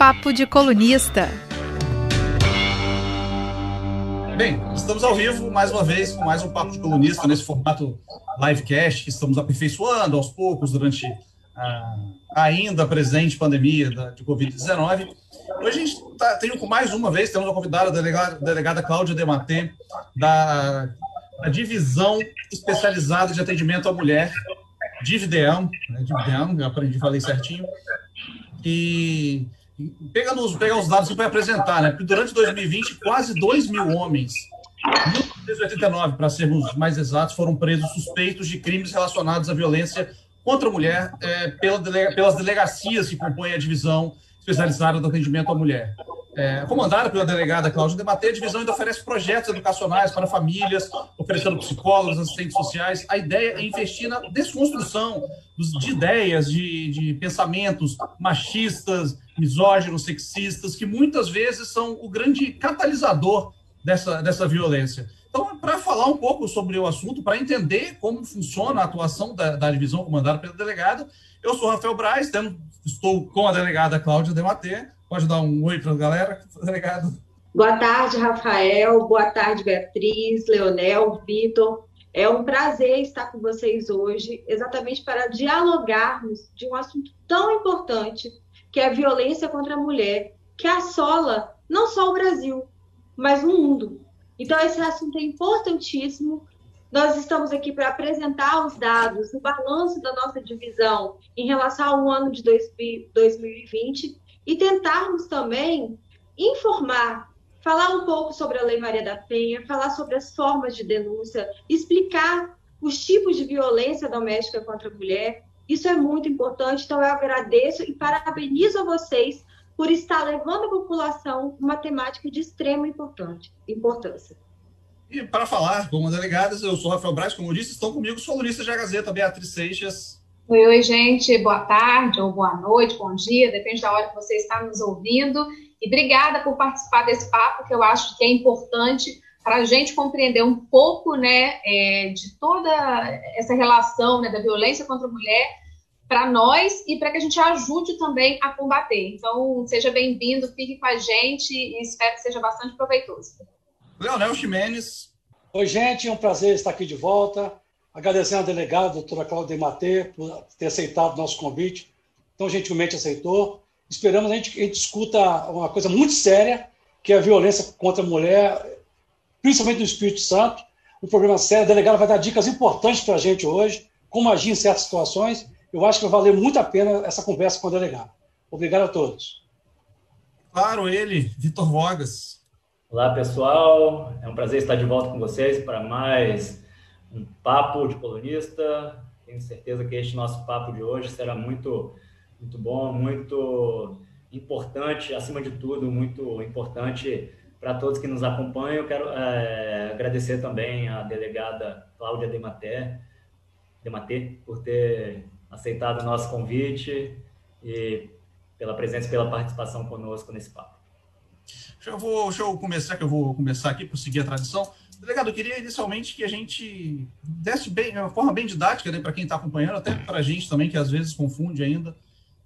Papo de Colunista. Bem, estamos ao vivo mais uma vez com mais um Papo de Colunista nesse formato livecast que estamos aperfeiçoando aos poucos durante a ainda presente pandemia de Covid-19. Hoje a gente tá, tem mais uma vez, temos uma convidada, a delegada, delegada Cláudia Dematê, da, da Divisão Especializada de Atendimento à Mulher, DIVDEAM, né, DIVDEAM, eu aprendi, falei certinho, e pega, nos, pega os dados para apresentar, né? Porque durante 2020, quase 2 mil homens, 1989, para sermos mais exatos, foram presos suspeitos de crimes relacionados à violência contra a mulher é, pela delega, pelas delegacias que compõem a divisão especializada do atendimento à mulher. É, comandada pela delegada Cláudia Debater, a divisão ainda oferece projetos educacionais para famílias, oferecendo psicólogos, assistentes sociais. A ideia é investir na desconstrução de ideias, de, de pensamentos machistas, misóginos, sexistas, que muitas vezes são o grande catalisador dessa, dessa violência. Então, para falar um pouco sobre o assunto, para entender como funciona a atuação da, da divisão comandada pela delegada, eu sou Rafael Braz, estou com a delegada Cláudia Dematê. Pode dar um oi para a galera, delegado? Boa tarde, Rafael. Boa tarde, Beatriz, Leonel, Vitor. É um prazer estar com vocês hoje, exatamente para dialogarmos de um assunto tão importante, que é a violência contra a mulher, que assola não só o Brasil, mas o mundo. Então, esse assunto é importantíssimo. Nós estamos aqui para apresentar os dados, o balanço da nossa divisão em relação ao ano de 2020 e tentarmos também informar, falar um pouco sobre a Lei Maria da Penha, falar sobre as formas de denúncia, explicar os tipos de violência doméstica contra a mulher. Isso é muito importante, então eu agradeço e parabenizo a vocês por estar levando à população uma temática de extrema importância. E para falar com as delegadas, eu sou Rafael Braz, como eu disse, estão comigo solunistas da Gazeta, Beatriz Seixas. Oi, oi, gente, boa tarde ou boa noite, bom dia, depende da hora que você está nos ouvindo. E obrigada por participar desse papo, que eu acho que é importante para a gente compreender um pouco né, é, de toda essa relação né, da violência contra a mulher para nós e para que a gente ajude também a combater. Então, seja bem-vindo, fique com a gente e espero que seja bastante proveitoso. Leonel Ximenes. Oi, gente, é um prazer estar aqui de volta. Agradecendo a delegada, a doutora Cláudia Matê, por ter aceitado o nosso convite. Tão gentilmente aceitou. Esperamos a gente, a gente escuta uma coisa muito séria, que é a violência contra a mulher, principalmente no Espírito Santo. Um problema sério. A delegada vai dar dicas importantes para a gente hoje, como agir em certas situações eu acho que vai valer muito a pena essa conversa com o delegado. Obrigado a todos. Claro, ele, Vitor Vogas. Olá, pessoal. É um prazer estar de volta com vocês para mais um papo de colunista. Tenho certeza que este nosso papo de hoje será muito, muito bom, muito importante, acima de tudo, muito importante para todos que nos acompanham. Eu quero é, agradecer também à delegada Cláudia Dematé, Dematê por ter aceitado o nosso convite e pela presença e pela participação conosco nesse papo. Deixa eu, vou, deixa eu começar, que eu vou começar aqui por seguir a tradição. Delegado, eu queria inicialmente que a gente desse bem, uma forma bem didática, né, para quem está acompanhando, até para a gente também, que às vezes confunde ainda,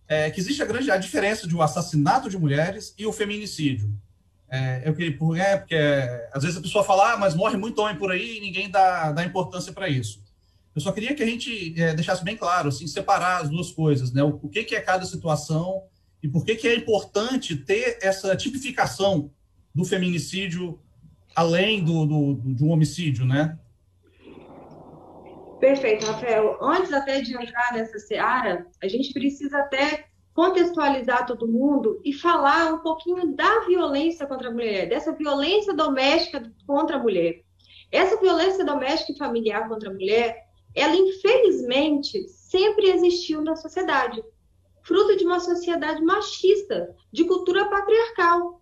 é, que existe a grande a diferença de o um assassinato de mulheres e o feminicídio. É, eu queria, é, porque às vezes a pessoa fala, ah, mas morre muito homem por aí e ninguém dá, dá importância para isso. Eu só queria que a gente é, deixasse bem claro, assim, separar as duas coisas, né? O, o que, que é cada situação e por que, que é importante ter essa tipificação do feminicídio além do, do, do, de um homicídio, né? Perfeito, Rafael. Antes até de entrar nessa seara, a gente precisa até contextualizar todo mundo e falar um pouquinho da violência contra a mulher, dessa violência doméstica contra a mulher. Essa violência doméstica e familiar contra a mulher, ela infelizmente sempre existiu na sociedade, fruto de uma sociedade machista, de cultura patriarcal.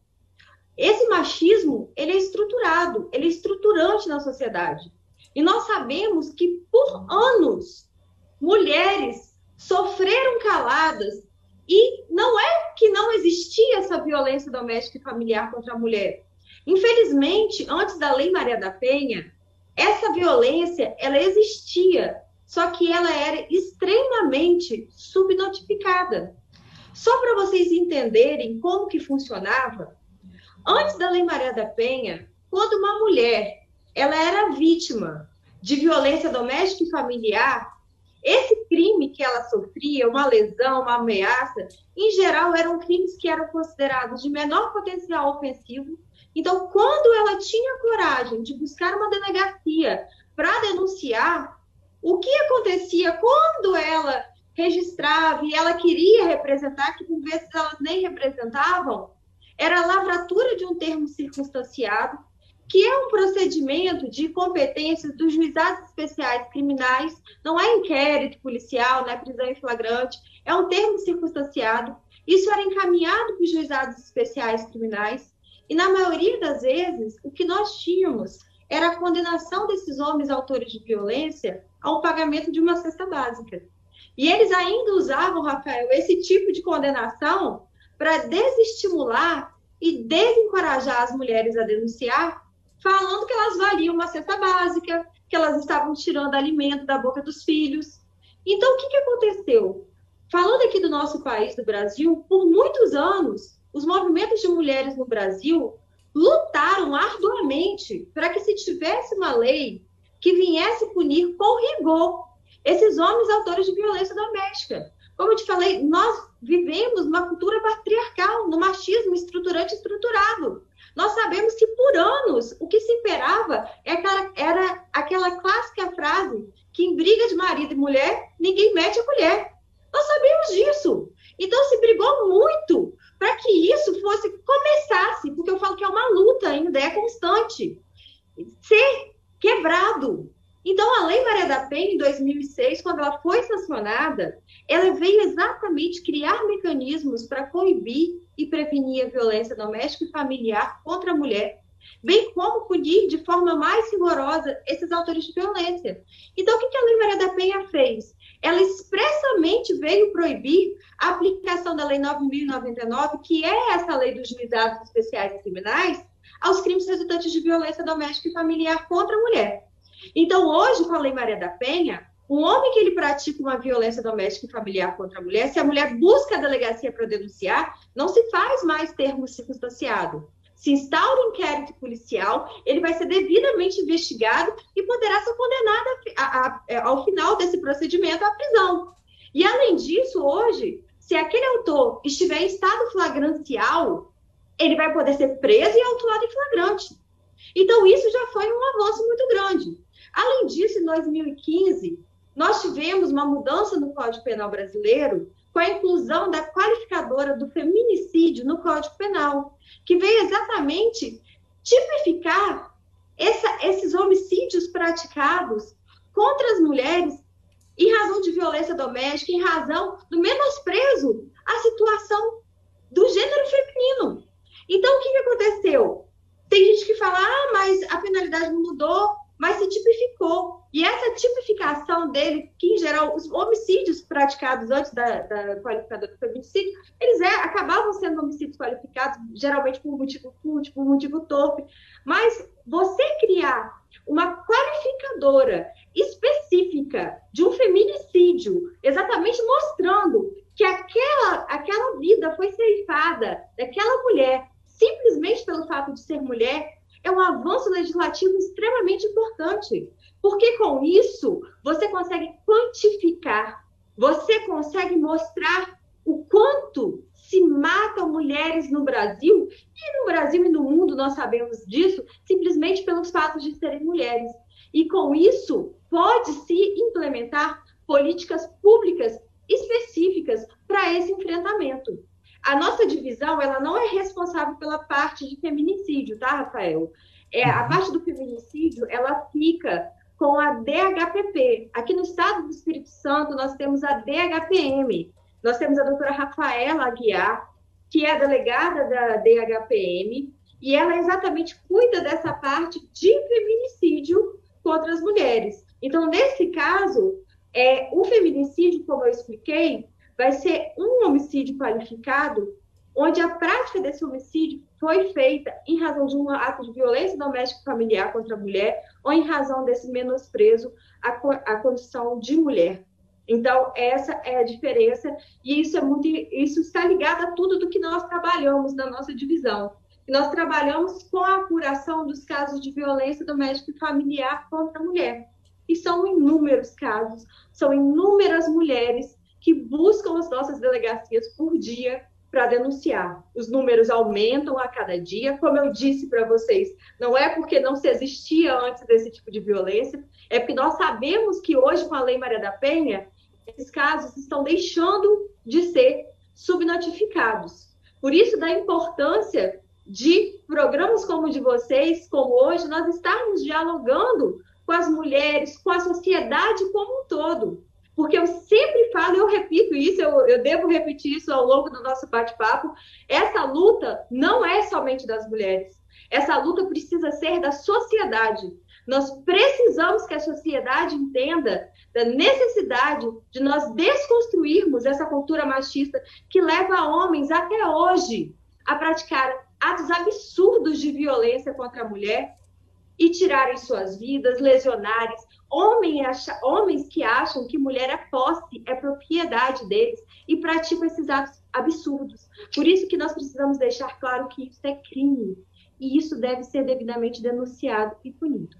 Esse machismo, ele é estruturado, ele é estruturante na sociedade. E nós sabemos que por anos mulheres sofreram caladas e não é que não existia essa violência doméstica e familiar contra a mulher. Infelizmente, antes da Lei Maria da Penha, essa violência, ela existia, só que ela era extremamente subnotificada. Só para vocês entenderem como que funcionava, antes da Lei Maria da Penha, quando uma mulher ela era vítima de violência doméstica e familiar, esse crime que ela sofria, uma lesão, uma ameaça, em geral eram crimes que eram considerados de menor potencial ofensivo. Então, quando ela tinha coragem de buscar uma delegacia para denunciar, o que acontecia quando ela registrava e ela queria representar, que por vezes elas nem representavam, era a lavratura de um termo circunstanciado, que é um procedimento de competências dos juizados especiais criminais, não é inquérito policial, não é prisão em flagrante, é um termo circunstanciado. Isso era encaminhado para os juizados especiais criminais, e na maioria das vezes, o que nós tínhamos era a condenação desses homens autores de violência ao pagamento de uma cesta básica. E eles ainda usavam, Rafael, esse tipo de condenação para desestimular e desencorajar as mulheres a denunciar, falando que elas valiam uma cesta básica, que elas estavam tirando alimento da boca dos filhos. Então, o que, que aconteceu? Falando aqui do nosso país, do Brasil, por muitos anos, os movimentos de mulheres no Brasil lutaram arduamente para que se tivesse uma lei que viesse punir com rigor esses homens autores de violência doméstica. Como eu te falei, nós vivemos uma cultura patriarcal, no machismo estruturante estruturado. Nós sabemos que por anos o que se imperava era, é era aquela clássica frase que em briga de marido e mulher, ninguém mete a colher. Nós sabemos disso. Então se brigou muito para que isso fosse começasse, porque eu falo que é uma luta ainda, é constante, ser quebrado. Então, a Lei Maria da Penha, em 2006, quando ela foi sancionada, ela veio exatamente criar mecanismos para coibir e prevenir a violência doméstica e familiar contra a mulher, bem como punir de forma mais rigorosa esses autores de violência. Então, o que a Lei Maria da Penha fez? Ela expressamente veio proibir a aplicação da Lei 9.099, que é essa lei dos juizados especiais criminais, aos crimes resultantes de violência doméstica e familiar contra a mulher. Então, hoje, com a Lei Maria da Penha, o homem que ele pratica uma violência doméstica e familiar contra a mulher, se a mulher busca a delegacia para denunciar, não se faz mais termo circunstanciado. Se instaura um inquérito policial, ele vai ser devidamente investigado e poderá ser condenado a, a, a, é, ao final desse procedimento à prisão. E, além disso, hoje, se aquele autor estiver em estado flagrancial, ele vai poder ser preso e autuado em flagrante. Então, isso já foi um avanço muito grande. Além disso, em 2015, nós tivemos uma mudança no Código Penal brasileiro com a inclusão da qualificadora do feminicídio no Código Penal, que veio exatamente tipificar essa, esses homicídios praticados contra as mulheres em razão de violência doméstica, em razão do menosprezo à situação do gênero feminino. Então, o que, que aconteceu? Tem gente que fala, ah, mas a penalidade não mudou, mas se tipificou. E essa tipificação dele, que em geral os homicídios praticados antes da, da qualificadora do feminicídio, eles é, acabavam sendo homicídios qualificados, geralmente por um motivo fútil, por um motivo torpe. Mas você criar uma qualificadora específica de um feminicídio, exatamente mostrando que aquela, aquela vida foi ceifada daquela mulher simplesmente pelo fato de ser mulher, é um avanço legislativo extremamente importante, porque com isso você consegue quantificar, você consegue mostrar o quanto se matam mulheres no Brasil, e no Brasil e no mundo nós sabemos disso, simplesmente pelos fatos de serem mulheres. E com isso, pode-se implementar políticas públicas específicas para esse enfrentamento. A nossa divisão, ela não é responsável pela parte de feminicídio, tá, Rafael? É, a uhum. parte do feminicídio, ela fica com a DHPP. Aqui no estado do Espírito Santo, nós temos a DHPM. Nós temos a doutora Rafaela Aguiar, que é a delegada da DHPM, e ela exatamente cuida dessa parte de feminicídio contra as mulheres. Então, nesse caso, é, o feminicídio, como eu expliquei, vai ser um homicídio qualificado, onde a prática desse homicídio foi feita em razão de um ato de violência doméstica familiar contra a mulher ou em razão desse menosprezo à, à condição de mulher. Então, essa é a diferença, e isso é muito, isso está ligado a tudo do que nós trabalhamos na nossa divisão. Nós trabalhamos com a apuração dos casos de violência doméstica e familiar contra a mulher. E são inúmeros casos, são inúmeras mulheres que buscam as nossas delegacias por dia para denunciar. Os números aumentam a cada dia, como eu disse para vocês, não é porque não se existia antes desse tipo de violência, é porque nós sabemos que hoje, com a Lei Maria da Penha, esses casos estão deixando de ser subnotificados. Por isso, da importância de programas como o de vocês, como hoje, nós estarmos dialogando com as mulheres, com a sociedade como um todo. Porque eu sempre falo, eu repito isso, eu, eu devo repetir isso ao longo do nosso bate-papo. Essa luta não é somente das mulheres. Essa luta precisa ser da sociedade. Nós precisamos que a sociedade entenda da necessidade de nós desconstruirmos essa cultura machista que leva homens até hoje a praticar atos absurdos de violência contra a mulher e tirarem suas vidas, lesionarem. Homem acha, homens que acham que mulher é posse, é propriedade deles e praticam esses atos absurdos. Por isso que nós precisamos deixar claro que isso é crime e isso deve ser devidamente denunciado e punido.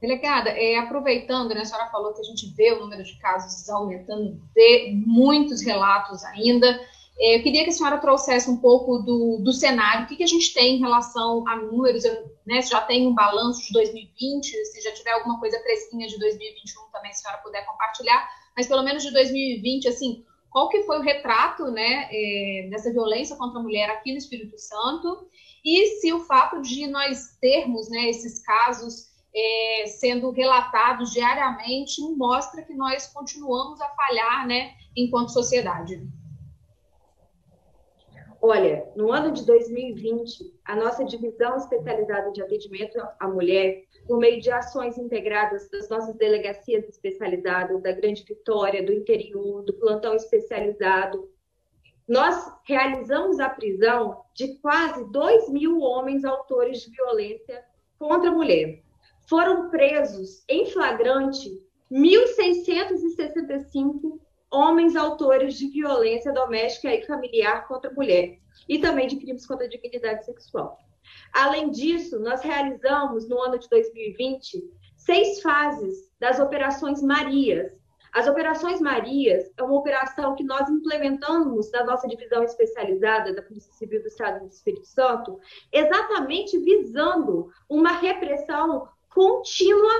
Delegada, é, aproveitando, né, a senhora falou que a gente vê o número de casos aumentando, vê muitos relatos ainda. É, eu queria que a senhora trouxesse um pouco do, do cenário, o que, que a gente tem em relação a números, eu, né, se já tem um balanço de 2020, se já tiver alguma coisa fresquinha de 2021 também, se a senhora puder compartilhar, mas pelo menos de 2020, assim, qual que foi o retrato, né, é, dessa violência contra a mulher aqui no Espírito Santo, e se o fato de nós termos, né, esses casos é, sendo relatados diariamente mostra que nós continuamos a falhar, né, enquanto sociedade. Olha, no ano de 2020, a nossa divisão especializada de atendimento à mulher, por meio de ações integradas das nossas delegacias especializadas, da Grande Vitória, do interior, do plantão especializado, nós realizamos a prisão de quase 2 mil homens autores de violência contra a mulher. Foram presos em flagrante 1.665 homens autores de violência doméstica e familiar contra a mulher e também de crimes contra a dignidade sexual. Além disso, nós realizamos no ano de 2020 seis fases das operações Marias. As operações Marias é uma operação que nós implementamos na nossa divisão especializada da Polícia Civil do Estado do Espírito Santo, exatamente visando uma repressão contínua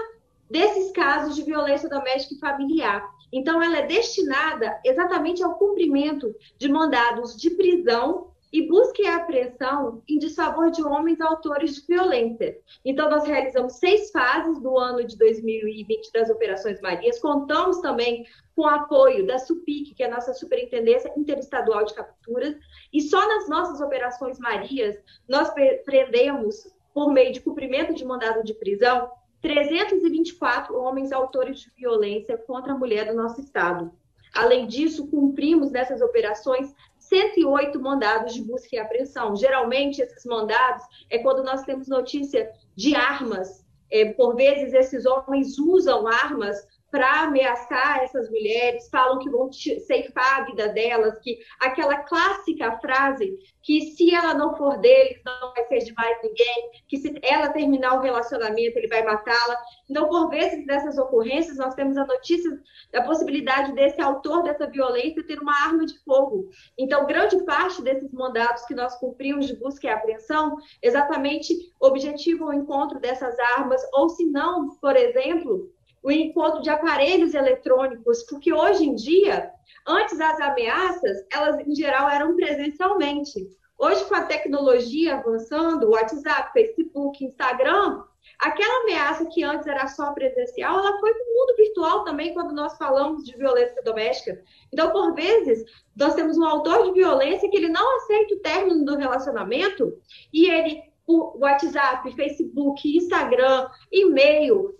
desses casos de violência doméstica e familiar. Então, ela é destinada exatamente ao cumprimento de mandados de prisão e busca e apreensão em desfavor de homens autores de violência. Então, nós realizamos seis fases do ano de 2020 das Operações Marias. Contamos também com o apoio da SUPIC, que é a nossa Superintendência Interestadual de Capturas. E só nas nossas Operações Marias, nós prendemos por meio de cumprimento de mandado de prisão, 324 homens autores de violência contra a mulher do nosso estado. Além disso, cumprimos nessas operações 108 mandados de busca e apreensão. Geralmente, esses mandados é quando nós temos notícia de armas. É, por vezes, esses homens usam armas para ameaçar essas mulheres, falam que vão ceifar a vida delas, que aquela clássica frase que se ela não for dele, não vai ser de mais ninguém, que se ela terminar o relacionamento, ele vai matá-la. Então, por vezes dessas ocorrências, nós temos a notícia da possibilidade desse autor dessa violência ter uma arma de fogo. Então, grande parte desses mandados que nós cumprimos de busca e apreensão, exatamente objetivam o encontro dessas armas, ou se não, por exemplo, o encontro de aparelhos eletrônicos, porque hoje em dia, antes as ameaças, elas em geral eram presencialmente. Hoje, com a tecnologia avançando, WhatsApp, Facebook, Instagram, aquela ameaça que antes era só presencial, ela foi para o mundo virtual também quando nós falamos de violência doméstica. Então, por vezes, nós temos um autor de violência que ele não aceita o término do relacionamento e ele, por WhatsApp, Facebook, Instagram, e-mail,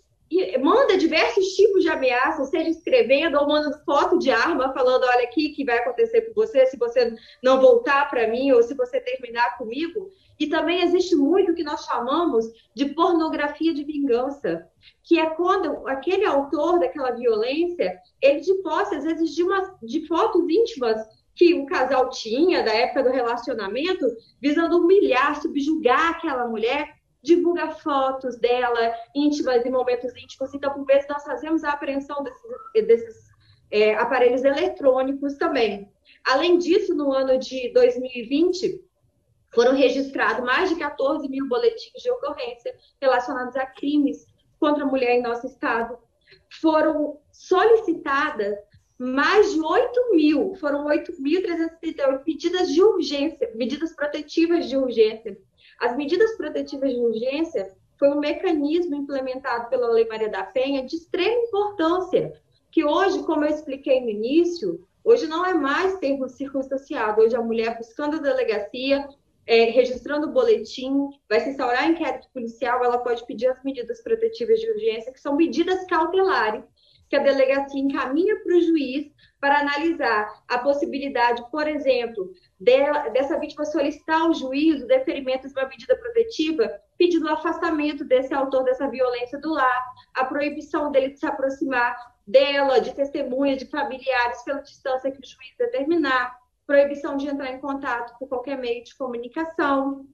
manda diversos tipos de ameaças, seja escrevendo ou mandando foto de arma, falando: olha aqui que vai acontecer com você se você não voltar para mim ou se você terminar comigo. E também existe muito que nós chamamos de pornografia de vingança, que é quando aquele autor daquela violência, ele de posse, às vezes, de, uma, de fotos íntimas que o casal tinha da época do relacionamento, visando humilhar, subjugar aquela mulher, divulga fotos dela íntimas e momentos íntimos. Então, por vezes, nós fazemos a apreensão desses, desses é, aparelhos eletrônicos também. Além disso, no ano de 2020, foram registrados mais de 14 mil boletins de ocorrência relacionados a crimes contra a mulher em nosso estado. Foram solicitadas mais de 8 mil, foram 8.338 medidas de urgência, medidas protetivas de urgência. As medidas protetivas de urgência foi um mecanismo implementado pela Lei Maria da Penha de extrema importância, que hoje, como eu expliquei no início, hoje não é mais termo circunstanciado, hoje a mulher buscando a delegacia, é, registrando o boletim, vai se instaurar inquérito policial, ela pode pedir as medidas protetivas de urgência, que são medidas cautelares, que a delegacia encaminha para o juiz para analisar a possibilidade, por exemplo, dela, dessa vítima solicitar ao juiz o deferimento de uma medida protetiva, pedindo o afastamento desse autor dessa violência do lar, a proibição dele de se aproximar dela, de testemunhas, de familiares, pela distância que o juiz determinar, proibição de entrar em contato por qualquer meio de comunicação,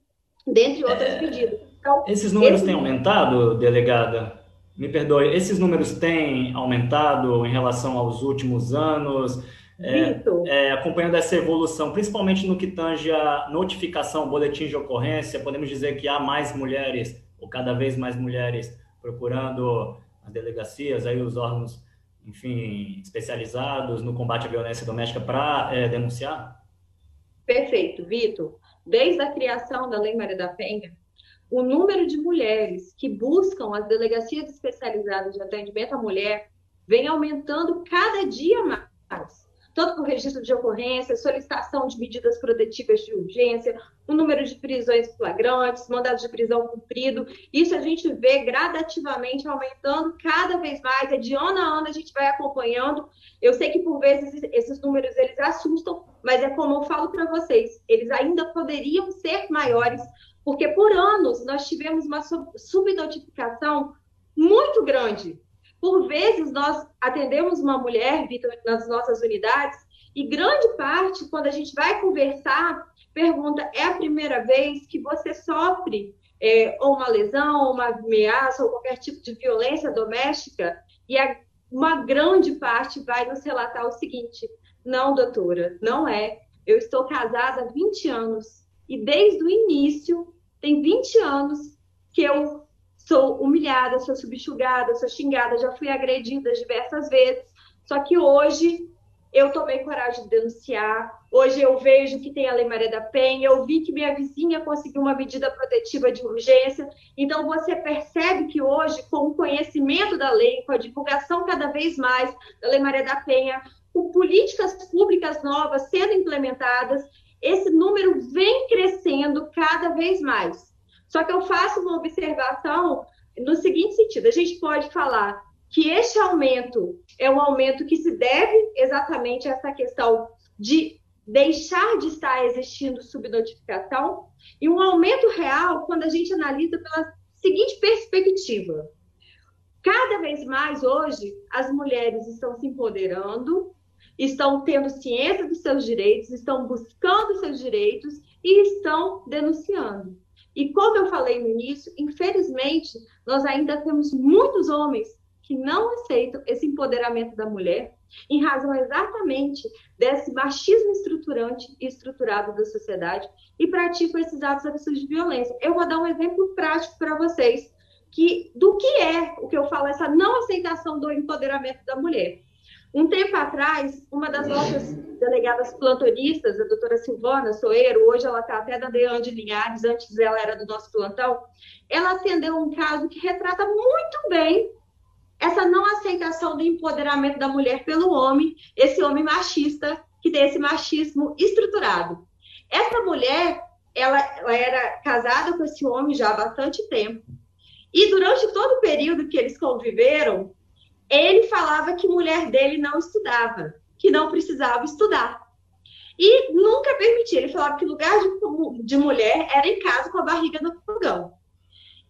dentre outras é, medidas. Então, esses números esse... têm aumentado, delegada? Me perdoe, esses números têm aumentado em relação aos últimos anos? É, é, acompanhando essa evolução, principalmente no que tange a notificação, boletim de ocorrência, podemos dizer que há mais mulheres, ou cada vez mais mulheres, procurando as delegacias, aí os órgãos enfim, especializados no combate à violência doméstica para é, denunciar? Perfeito, Vitor. Desde a criação da Lei Maria da Penha, o número de mulheres que buscam as delegacias especializadas de atendimento à mulher vem aumentando cada dia mais tanto por registro de ocorrência, solicitação de medidas protetivas de urgência, o número de prisões flagrantes, mandados de prisão cumprido. Isso a gente vê gradativamente aumentando cada vez mais, é de ano a ano a gente vai acompanhando. Eu sei que por vezes esses números eles assustam, mas é como eu falo para vocês, eles ainda poderiam ser maiores, porque por anos nós tivemos uma subnotificação muito grande por vezes, nós atendemos uma mulher, Vitor, nas nossas unidades, e grande parte, quando a gente vai conversar, pergunta: é a primeira vez que você sofre é, ou uma lesão, ou uma ameaça, ou qualquer tipo de violência doméstica? E a, uma grande parte vai nos relatar o seguinte: não, doutora, não é. Eu estou casada há 20 anos e desde o início, tem 20 anos que eu sou humilhada, sou subjugada, sou xingada, já fui agredida diversas vezes. Só que hoje eu tomei coragem de denunciar. Hoje eu vejo que tem a Lei Maria da Penha, eu vi que minha vizinha conseguiu uma medida protetiva de urgência. Então você percebe que hoje, com o conhecimento da lei, com a divulgação cada vez mais da Lei Maria da Penha, com políticas públicas novas sendo implementadas, esse número vem crescendo cada vez mais. Só que eu faço uma observação no seguinte sentido: a gente pode falar que este aumento é um aumento que se deve exatamente a essa questão de deixar de estar existindo subnotificação, e um aumento real quando a gente analisa pela seguinte perspectiva. Cada vez mais hoje as mulheres estão se empoderando, estão tendo ciência dos seus direitos, estão buscando seus direitos e estão denunciando. E como eu falei no início, infelizmente, nós ainda temos muitos homens que não aceitam esse empoderamento da mulher em razão exatamente desse machismo estruturante e estruturado da sociedade e praticam esses atos absurdos de violência. Eu vou dar um exemplo prático para vocês que do que é o que eu falo essa não aceitação do empoderamento da mulher. Um tempo atrás, uma das nossas delegadas plantonistas, a doutora Silvana Soeiro, hoje ela está até da Deane de Linhares, antes ela era do nosso plantão, ela atendeu um caso que retrata muito bem essa não aceitação do empoderamento da mulher pelo homem, esse homem machista, que tem esse machismo estruturado. Essa mulher, ela, ela era casada com esse homem já há bastante tempo, E durante todo o período que eles conviveram, ele falava que mulher dele não estudava, que não precisava estudar. E nunca permitia. Ele falava que lugar de, de mulher era em casa com a barriga no fogão.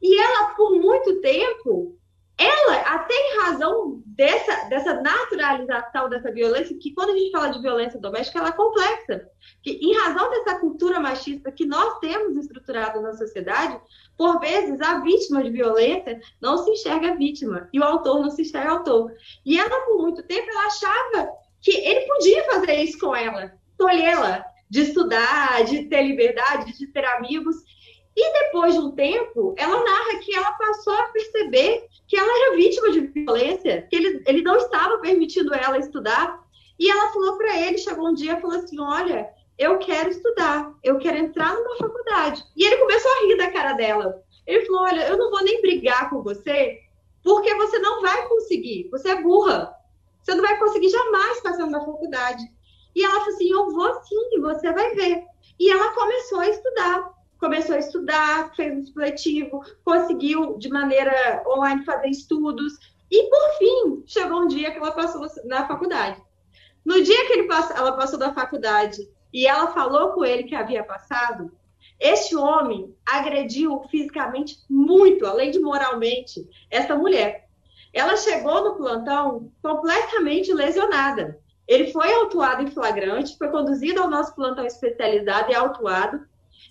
E ela, por muito tempo, ela, até em razão dessa, dessa naturalização dessa violência, que quando a gente fala de violência doméstica, ela é complexa. Que, em razão dessa cultura machista que nós temos estruturado na sociedade, por vezes a vítima de violência não se enxerga vítima e o autor não se enxerga autor. E ela, por muito tempo, ela achava que ele podia fazer isso com ela, tolhê-la de estudar, de ter liberdade, de ter amigos. E depois de um tempo, ela narra que ela passou a perceber que ela era vítima de violência, que ele, ele não estava permitindo ela estudar. E ela falou para ele, chegou um dia e falou assim: Olha, eu quero estudar, eu quero entrar numa faculdade. E ele começou a rir da cara dela. Ele falou: Olha, eu não vou nem brigar com você, porque você não vai conseguir, você é burra. Você não vai conseguir jamais passar na faculdade. E ela falou assim: Eu vou sim, você vai ver. E ela começou a estudar começou a estudar, fez um supletivo, conseguiu de maneira online fazer estudos e por fim chegou um dia que ela passou na faculdade. No dia que pass ela passou da faculdade e ela falou com ele que havia passado, este homem agrediu fisicamente muito, além de moralmente, essa mulher. Ela chegou no plantão completamente lesionada. Ele foi autuado em flagrante, foi conduzido ao nosso plantão especializado e autuado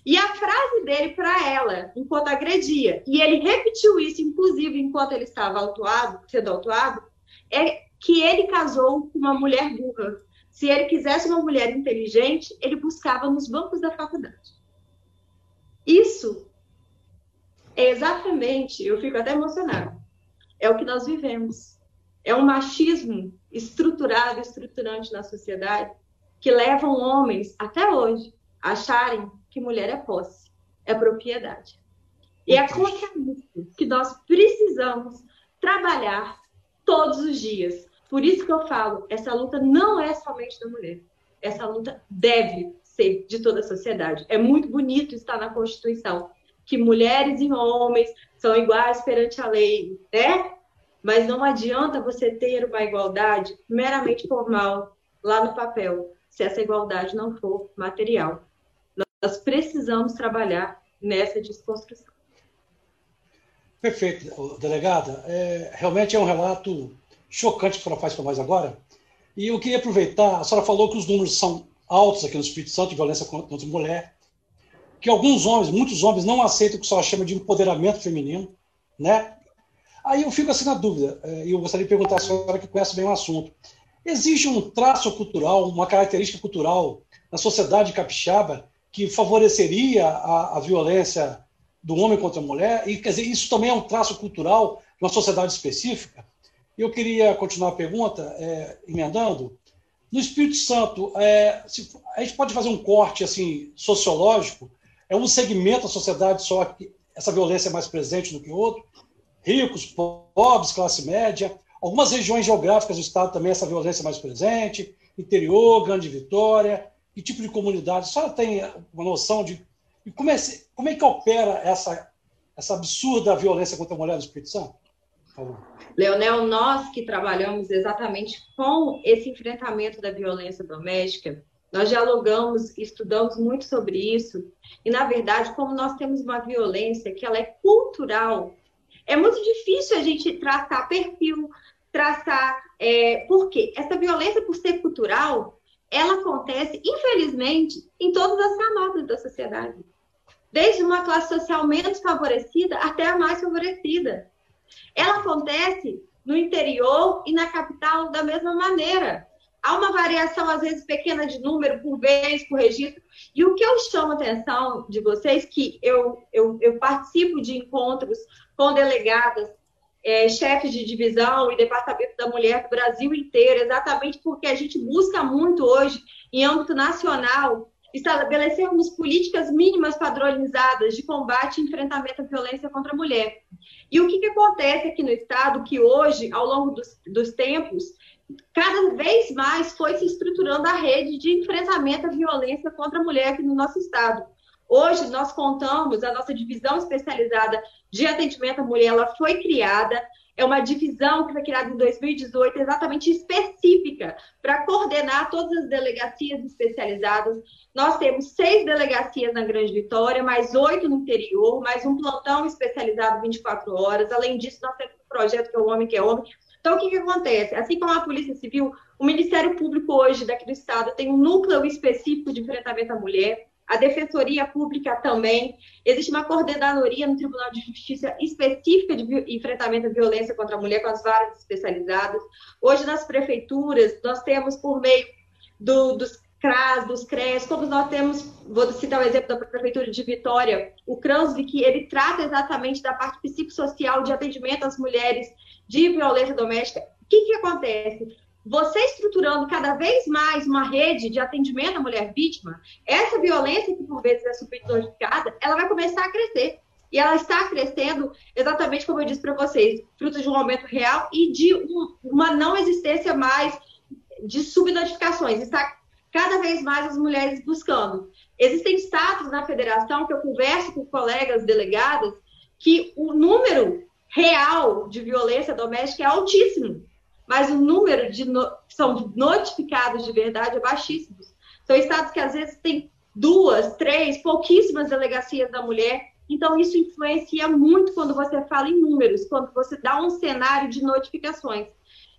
e a frase dele para ela, enquanto agredia, e ele repetiu isso, inclusive, enquanto ele estava autuado, sendo autuado, é que ele casou com uma mulher burra. Se ele quisesse uma mulher inteligente, ele buscava nos bancos da faculdade. Isso é exatamente, eu fico até emocionada, é o que nós vivemos. É um machismo estruturado, estruturante na sociedade, que levam homens, até hoje, a acharem que mulher é posse, é propriedade. E é contra isso que nós precisamos trabalhar todos os dias. Por isso que eu falo, essa luta não é somente da mulher. Essa luta deve ser de toda a sociedade. É muito bonito estar na Constituição que mulheres e homens são iguais perante a lei, né? Mas não adianta você ter uma igualdade meramente formal lá no papel, se essa igualdade não for material. Nós precisamos trabalhar nessa desconstrução. Perfeito, delegada. É, realmente é um relato chocante que a senhora faz para nós agora. E eu queria aproveitar, a senhora falou que os números são altos aqui no Espírito Santo de violência contra a mulher, que alguns homens, muitos homens, não aceitam o que a senhora chama de empoderamento feminino, né? Aí eu fico assim na dúvida, é, e eu gostaria de perguntar à senhora que conhece bem o assunto. Existe um traço cultural, uma característica cultural na sociedade capixaba que favoreceria a, a violência do homem contra a mulher, e quer dizer, isso também é um traço cultural de uma sociedade específica. Eu queria continuar a pergunta, é, emendando. No Espírito Santo, é, se, a gente pode fazer um corte assim sociológico? É um segmento da sociedade só que essa violência é mais presente do que outro? Ricos, pobres, classe média. Algumas regiões geográficas do estado também essa violência é mais presente. Interior, Grande Vitória que tipo de comunidade? A senhora tem uma noção de como é, como é que opera essa, essa absurda violência contra a mulher no Espírito Santo? Leonel, nós que trabalhamos exatamente com esse enfrentamento da violência doméstica, nós dialogamos, estudamos muito sobre isso, e na verdade, como nós temos uma violência que ela é cultural, é muito difícil a gente traçar perfil, traçar, é, por quê? Essa violência, por ser cultural, ela acontece, infelizmente, em todas as camadas da sociedade. Desde uma classe social menos favorecida até a mais favorecida. Ela acontece no interior e na capital da mesma maneira. Há uma variação, às vezes, pequena de número por vez, por registro. E o que eu chamo a atenção de vocês, que eu, eu, eu participo de encontros com delegadas é, chefes de divisão e departamento da mulher do Brasil inteiro, exatamente porque a gente busca muito hoje, em âmbito nacional, estabelecermos políticas mínimas padronizadas de combate e enfrentamento à violência contra a mulher. E o que, que acontece aqui no Estado, que hoje, ao longo dos, dos tempos, cada vez mais foi se estruturando a rede de enfrentamento à violência contra a mulher aqui no nosso Estado. Hoje, nós contamos, a nossa divisão especializada de atendimento à mulher, ela foi criada, é uma divisão que foi criada em 2018, exatamente específica, para coordenar todas as delegacias especializadas. Nós temos seis delegacias na Grande Vitória, mais oito no interior, mais um plantão especializado 24 horas. Além disso, nós temos um projeto que é o Homem que é Homem. Então, o que, que acontece? Assim como a Polícia Civil, o Ministério Público hoje daqui do Estado tem um núcleo específico de enfrentamento à mulher a Defensoria Pública também. Existe uma coordenadoria no Tribunal de Justiça específica de enfrentamento à violência contra a mulher com as varas especializadas. Hoje, nas prefeituras, nós temos, por meio do, dos CRAS, dos CRES, como nós temos, vou citar o exemplo da Prefeitura de Vitória, o CRANSV, que ele trata exatamente da parte psicossocial de atendimento às mulheres de violência doméstica. O que, que acontece? Você estruturando cada vez mais uma rede de atendimento à mulher vítima, essa violência que por vezes é subnotificada, ela vai começar a crescer. E ela está crescendo exatamente como eu disse para vocês, fruto de um aumento real e de um, uma não existência mais de subnotificações. Está cada vez mais as mulheres buscando. Existem estados na federação que eu converso com colegas delegados que o número real de violência doméstica é altíssimo mas o número de no... são notificados de verdade é baixíssimo. São estados que às vezes têm duas, três, pouquíssimas delegacias da mulher. Então, isso influencia muito quando você fala em números, quando você dá um cenário de notificações.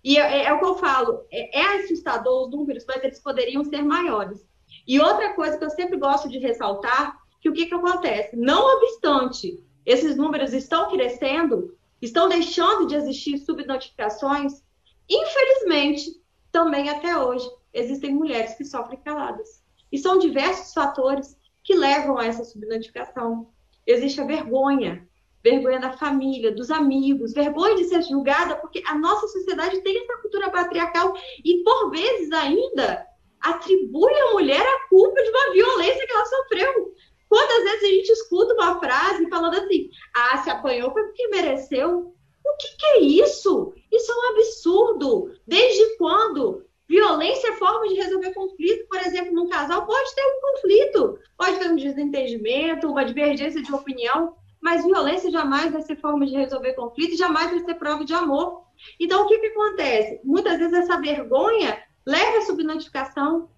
E é, é o que eu falo, é, é assustador os números, mas eles poderiam ser maiores. E outra coisa que eu sempre gosto de ressaltar, que o que, que acontece? Não obstante esses números estão crescendo, estão deixando de existir subnotificações, Infelizmente, também até hoje, existem mulheres que sofrem caladas. E são diversos fatores que levam a essa subnotificação. Existe a vergonha, vergonha da família, dos amigos, vergonha de ser julgada, porque a nossa sociedade tem essa cultura patriarcal e, por vezes, ainda atribui à mulher a culpa de uma violência que ela sofreu. Quantas vezes a gente escuta uma frase falando assim: ah, se apanhou foi porque mereceu. O que, que, é isso? Isso é um absurdo. Desde quando? Violência é forma de resolver conflito, por exemplo, num casal pode ter um conflito, pode ter um desentendimento, uma divergência de opinião, mas violência jamais vai ser forma de resolver conflito, jamais vai ser prova de amor. Então, o que, que acontece? Muitas vezes essa vergonha leva à subnotificação.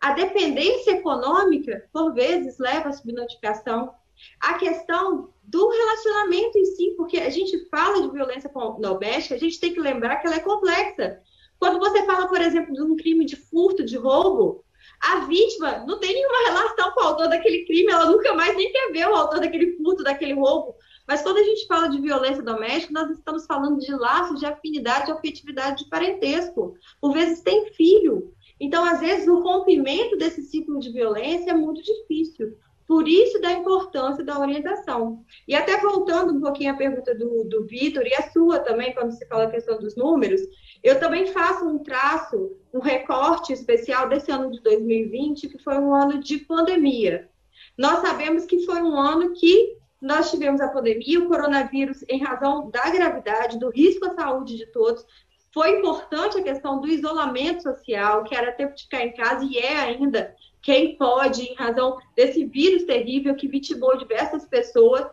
A dependência econômica, por vezes, leva à subnotificação. A questão do relacionamento em si, porque a gente fala de violência doméstica, a gente tem que lembrar que ela é complexa. Quando você fala, por exemplo, de um crime de furto, de roubo, a vítima não tem nenhuma relação com o autor daquele crime, ela nunca mais nem quer ver o autor daquele furto, daquele roubo. Mas quando a gente fala de violência doméstica, nós estamos falando de laços de afinidade, de afetividade, de parentesco. Por vezes tem filho. Então, às vezes, o rompimento desse ciclo de violência é muito difícil. Por isso da importância da orientação. E até voltando um pouquinho à pergunta do, do Vitor e a sua também, quando você fala a questão dos números, eu também faço um traço, um recorte especial desse ano de 2020, que foi um ano de pandemia. Nós sabemos que foi um ano que nós tivemos a pandemia, o coronavírus, em razão da gravidade, do risco à saúde de todos, foi importante a questão do isolamento social, que era tempo de ficar em casa e é ainda quem pode, em razão desse vírus terrível que vitimou diversas pessoas,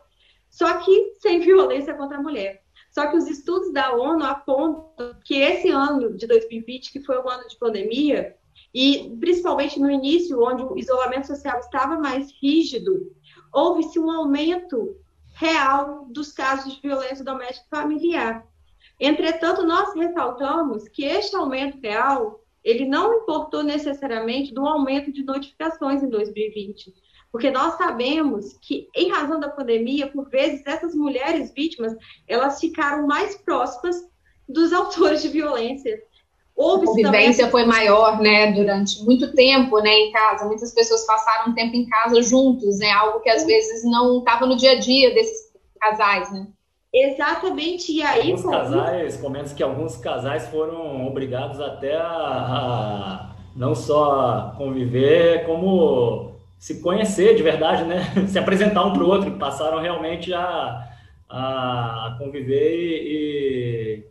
só que sem violência contra a mulher. Só que os estudos da ONU apontam que esse ano de 2020, que foi um ano de pandemia, e principalmente no início, onde o isolamento social estava mais rígido, houve-se um aumento real dos casos de violência doméstica familiar. Entretanto, nós ressaltamos que este aumento real ele não importou necessariamente do aumento de notificações em 2020, porque nós sabemos que, em razão da pandemia, por vezes essas mulheres vítimas elas ficaram mais próximas dos autores de violência. Houve a convivência também... foi maior, né, durante muito tempo, né, em casa. Muitas pessoas passaram tempo em casa juntos, né, algo que às vezes não estava no dia a dia desses casais, né. Exatamente, e aí... Alguns casais, comentam que alguns casais foram obrigados até a, a não só conviver, como se conhecer de verdade, né? Se apresentar um para o outro, passaram realmente a, a conviver e,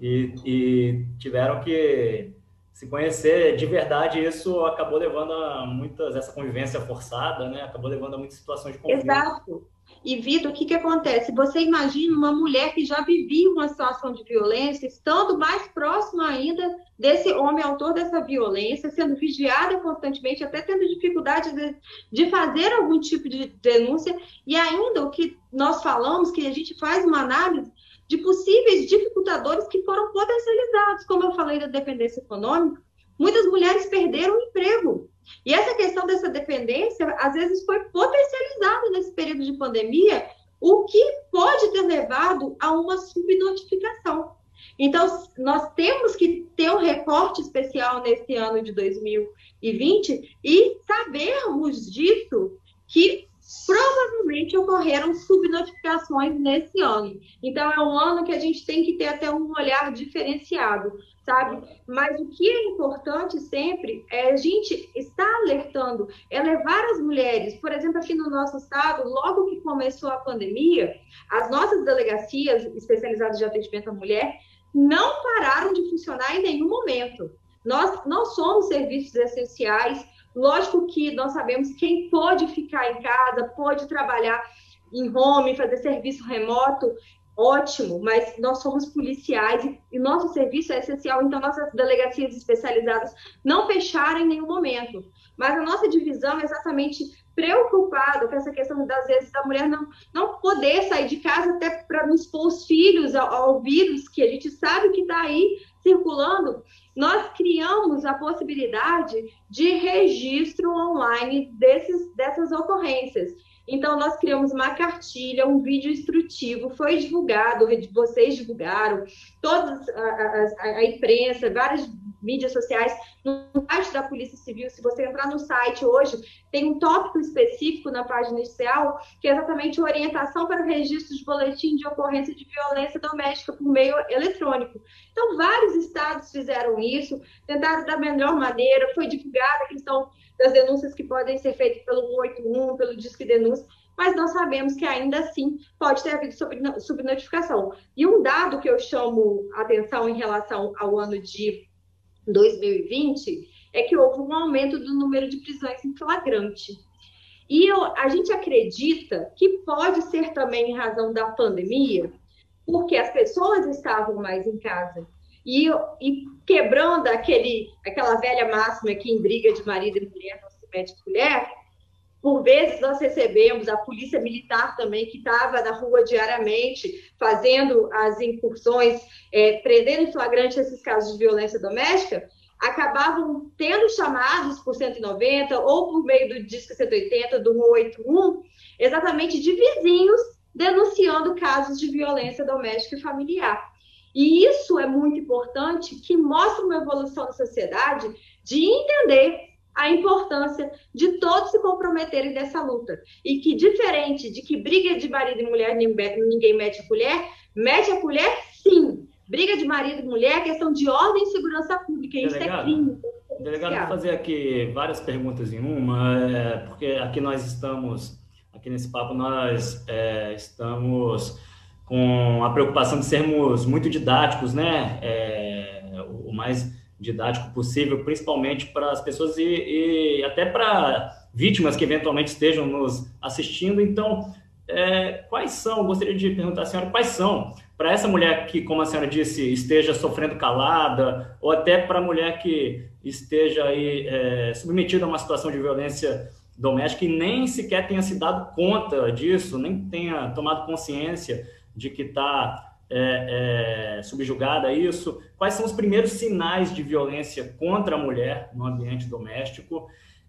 e, e, tiveram que se conhecer de verdade, isso acabou levando a muitas, essa convivência forçada, né? Acabou levando a muitas situações de conflito. Exato. E, Vitor, o que, que acontece? Você imagina uma mulher que já vivia uma situação de violência, estando mais próxima ainda desse homem autor dessa violência, sendo vigiada constantemente, até tendo dificuldade de, de fazer algum tipo de denúncia, e ainda o que nós falamos, que a gente faz uma análise de possíveis dificultadores que foram potencializados, como eu falei da dependência econômica, muitas mulheres perderam o emprego. E essa questão dessa dependência, às vezes, foi potencializada nesse período de pandemia, o que pode ter levado a uma subnotificação. Então, nós temos que ter um recorte especial nesse ano de 2020 e sabermos disso que provavelmente ocorreram subnotificações nesse ano. Então, é um ano que a gente tem que ter até um olhar diferenciado, sabe? Mas o que é importante sempre é a gente estar alertando, é levar as mulheres, por exemplo, aqui no nosso estado, logo que começou a pandemia, as nossas delegacias especializadas de atendimento à mulher não pararam de funcionar em nenhum momento. Nós não somos serviços essenciais, Lógico que nós sabemos que quem pode ficar em casa, pode trabalhar em home, fazer serviço remoto, ótimo, mas nós somos policiais e nosso serviço é essencial, então nossas delegacias especializadas não fecharam em nenhum momento. Mas a nossa divisão é exatamente preocupada com essa questão das vezes da mulher não, não poder sair de casa até para expor os filhos ao, ao vírus que a gente sabe que está aí circulando nós criamos a possibilidade de registro online desses, dessas ocorrências. Então, nós criamos uma cartilha, um vídeo instrutivo, foi divulgado, vocês divulgaram, toda a, a, a imprensa, várias mídias sociais, no site da Polícia Civil, se você entrar no site hoje, tem um tópico específico na página inicial, que é exatamente orientação para o registro de boletim de ocorrência de violência doméstica por meio eletrônico. Então, vários estados fizeram isso, tentaram da melhor maneira, foi divulgada a questão das denúncias que podem ser feitas pelo 181, pelo Disque Denúncia, mas nós sabemos que ainda assim pode ter havido subnotificação. E um dado que eu chamo atenção em relação ao ano de 2020 é que houve um aumento do número de prisões em flagrante. E eu, a gente acredita que pode ser também em razão da pandemia, porque as pessoas estavam mais em casa. E, e quebrando aquele, aquela velha máxima que em briga de marido e mulher não se mete mulher, por vezes nós recebemos a polícia militar também, que estava na rua diariamente, fazendo as incursões, é, prendendo em flagrante esses casos de violência doméstica, acabavam tendo chamados por 190 ou por meio do Disque 180, do 181, exatamente de vizinhos denunciando casos de violência doméstica e familiar. E isso é muito importante, que mostra uma evolução da sociedade de entender a importância de todos se comprometerem nessa luta. E que, diferente de que briga de marido e mulher ninguém mete a colher, mete a colher sim. Briga de marido e mulher é questão de ordem e segurança pública. Isso é crime. Delegado, vou fazer aqui várias perguntas em uma, é, porque aqui nós estamos, aqui nesse papo, nós é, estamos com a preocupação de sermos muito didáticos, né? É, o mais didático possível, principalmente para as pessoas e, e até para vítimas que eventualmente estejam nos assistindo. Então, é, quais são, gostaria de perguntar à senhora, quais são, para essa mulher que, como a senhora disse, esteja sofrendo calada, ou até para a mulher que esteja aí é, submetida a uma situação de violência doméstica e nem sequer tenha se dado conta disso, nem tenha tomado consciência de que está é, é, subjugada a isso? Quais são os primeiros sinais de violência contra a mulher no ambiente doméstico?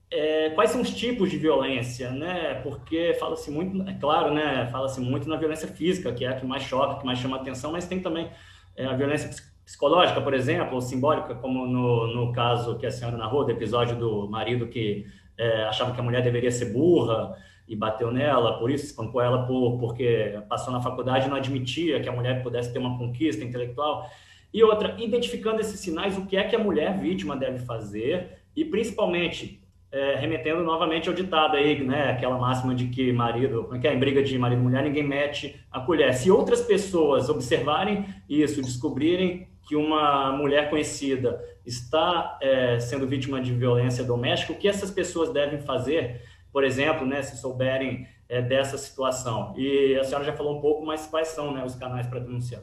É, quais são os tipos de violência, né? Porque fala-se muito, é claro, né? Fala-se muito na violência física, que é a que mais choca, que mais chama atenção, mas tem também é, a violência psicológica, por exemplo, ou simbólica, como no, no caso que a senhora narrou, do episódio do marido que é, achava que a mulher deveria ser burra, e bateu nela, por isso espancou ela por, porque passou na faculdade e não admitia que a mulher pudesse ter uma conquista intelectual. E outra, identificando esses sinais, o que é que a mulher vítima deve fazer e principalmente é, remetendo novamente ao ditado aí, né, aquela máxima de que marido, é que é, em briga de marido e mulher, ninguém mete a colher. Se outras pessoas observarem isso, descobrirem que uma mulher conhecida está é, sendo vítima de violência doméstica, o que essas pessoas devem fazer, por exemplo, né, se souberem é, dessa situação? E a senhora já falou um pouco, mas quais são né, os canais para denunciar?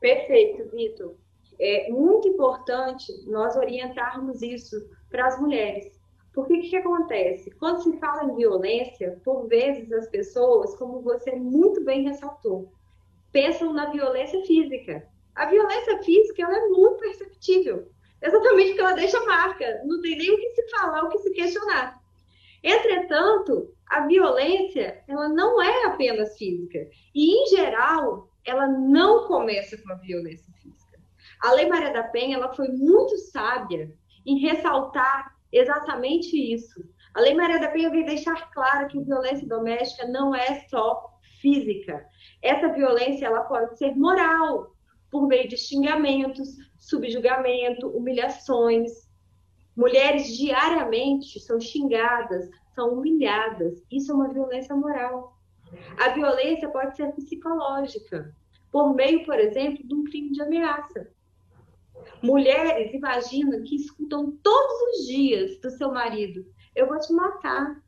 Perfeito, Vitor. É muito importante nós orientarmos isso para as mulheres. Porque o que, que acontece? Quando se fala em violência, por vezes as pessoas, como você muito bem ressaltou, pensam na violência física. A violência física ela é muito perceptível, exatamente porque ela deixa marca, não tem nem o que se falar, o que se questionar. Entretanto, a violência ela não é apenas física e, em geral, ela não começa com a violência física. A Lei Maria da Penha ela foi muito sábia em ressaltar exatamente isso. A Lei Maria da Penha vem deixar claro que violência doméstica não é só física. Essa violência ela pode ser moral, por meio de xingamentos, subjugamento, humilhações. Mulheres diariamente são xingadas, são humilhadas. Isso é uma violência moral. A violência pode ser psicológica, por meio, por exemplo, de um crime de ameaça. Mulheres, imagina, que escutam todos os dias do seu marido: Eu vou te matar,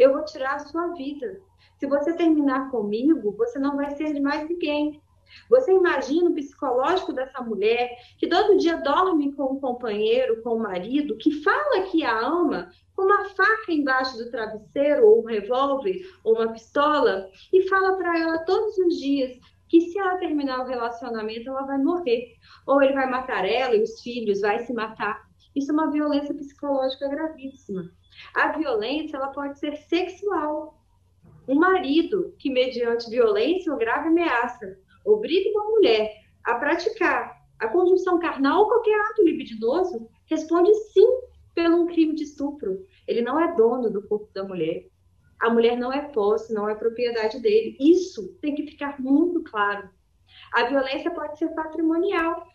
eu vou tirar a sua vida. Se você terminar comigo, você não vai ser de mais ninguém. Você imagina o psicológico dessa mulher que todo dia dorme com um companheiro, com o um marido, que fala que a ama, com uma faca embaixo do travesseiro, ou um revólver, ou uma pistola, e fala para ela todos os dias que se ela terminar o relacionamento, ela vai morrer. Ou ele vai matar ela e os filhos, vai se matar. Isso é uma violência psicológica gravíssima. A violência, ela pode ser sexual. Um marido que, mediante violência ou grave ameaça, obriga uma mulher a praticar a conjunção carnal ou qualquer ato libidinoso, responde sim pelo um crime de estupro. Ele não é dono do corpo da mulher. A mulher não é posse, não é propriedade dele. Isso tem que ficar muito claro. A violência pode ser patrimonial.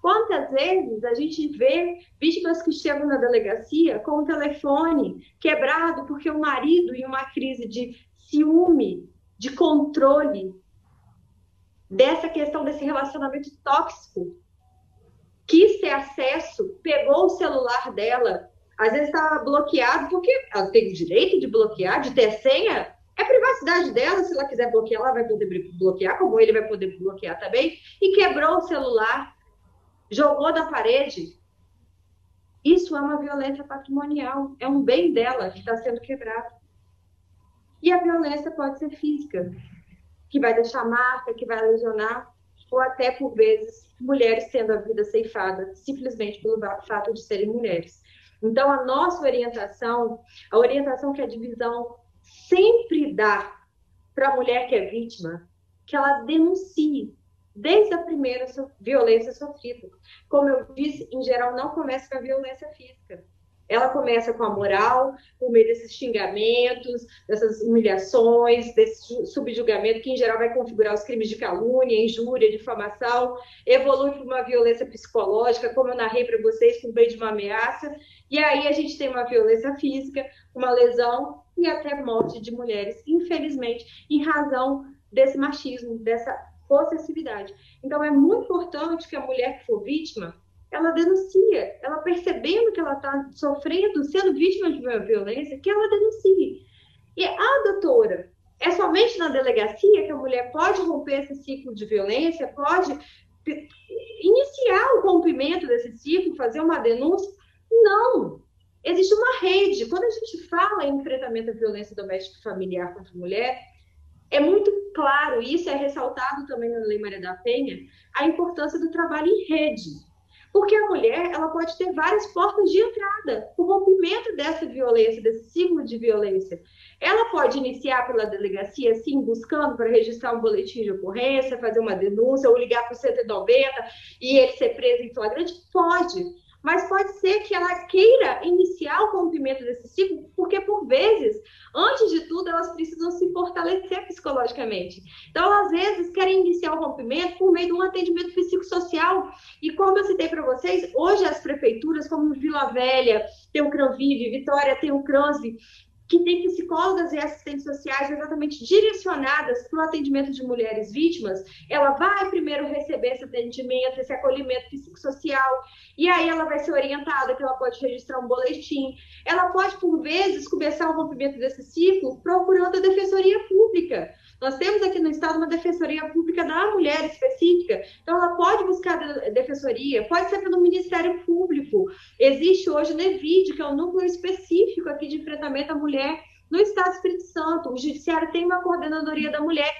Quantas vezes a gente vê vítimas que chegam na delegacia com o telefone quebrado porque o marido, em uma crise de ciúme, de controle, dessa questão desse relacionamento tóxico. Quis ter acesso, pegou o celular dela, às vezes estava bloqueado, porque ela tem o direito de bloquear, de ter senha, é privacidade dela, se ela quiser bloquear, ela vai poder bloquear, como ele vai poder bloquear também, e quebrou o celular, jogou da parede. Isso é uma violência patrimonial, é um bem dela que está sendo quebrado. E a violência pode ser física, que vai deixar marca, que vai lesionar, ou até, por vezes, mulheres tendo a vida ceifada, simplesmente pelo fato de serem mulheres. Então, a nossa orientação, a orientação que a divisão sempre dá para a mulher que é vítima, que ela denuncie desde a primeira violência sofrida. Como eu disse, em geral, não começa com a violência física. Ela começa com a moral, por meio desses xingamentos, dessas humilhações, desse subjugamento, que em geral vai configurar os crimes de calúnia, injúria, difamação, evolui para uma violência psicológica, como eu narrei para vocês, por meio de uma ameaça, e aí a gente tem uma violência física, uma lesão e até morte de mulheres, infelizmente, em razão desse machismo, dessa possessividade. Então é muito importante que a mulher que for vítima ela denuncia, ela percebendo que ela está sofrendo, sendo vítima de violência, que ela denuncie. E a ah, doutora, é somente na delegacia que a mulher pode romper esse ciclo de violência, pode iniciar o rompimento desse ciclo, fazer uma denúncia? Não. Existe uma rede. Quando a gente fala em enfrentamento à violência doméstica e familiar contra a mulher, é muito claro, isso é ressaltado também na Lei Maria da Penha, a importância do trabalho em rede. Porque a mulher, ela pode ter várias portas de entrada, o rompimento dessa violência, desse ciclo de violência. Ela pode iniciar pela delegacia, sim, buscando para registrar um boletim de ocorrência, fazer uma denúncia, ou ligar para o 190 e ele ser preso em flagrante? Pode mas pode ser que ela queira iniciar o rompimento desse ciclo, porque por vezes, antes de tudo, elas precisam se fortalecer psicologicamente. Então, às vezes, querem iniciar o rompimento por meio de um atendimento psicossocial. E como eu citei para vocês, hoje as prefeituras, como Vila Velha, tem o Cranvive, Vitória tem o Cransvi, que tem psicólogas e assistentes sociais exatamente direcionadas para o atendimento de mulheres vítimas, ela vai primeiro receber esse atendimento, esse acolhimento psicossocial, e aí ela vai ser orientada que ela pode registrar um boletim, ela pode, por vezes, começar o rompimento desse ciclo procurando a defensoria pública. Nós temos aqui no Estado uma defensoria pública da mulher específica, então ela pode buscar defensoria, pode ser pelo Ministério Público. Existe hoje o NEVID, que é um núcleo específico aqui de enfrentamento à mulher no Estado do Espírito Santo. O Judiciário tem uma coordenadoria da mulher.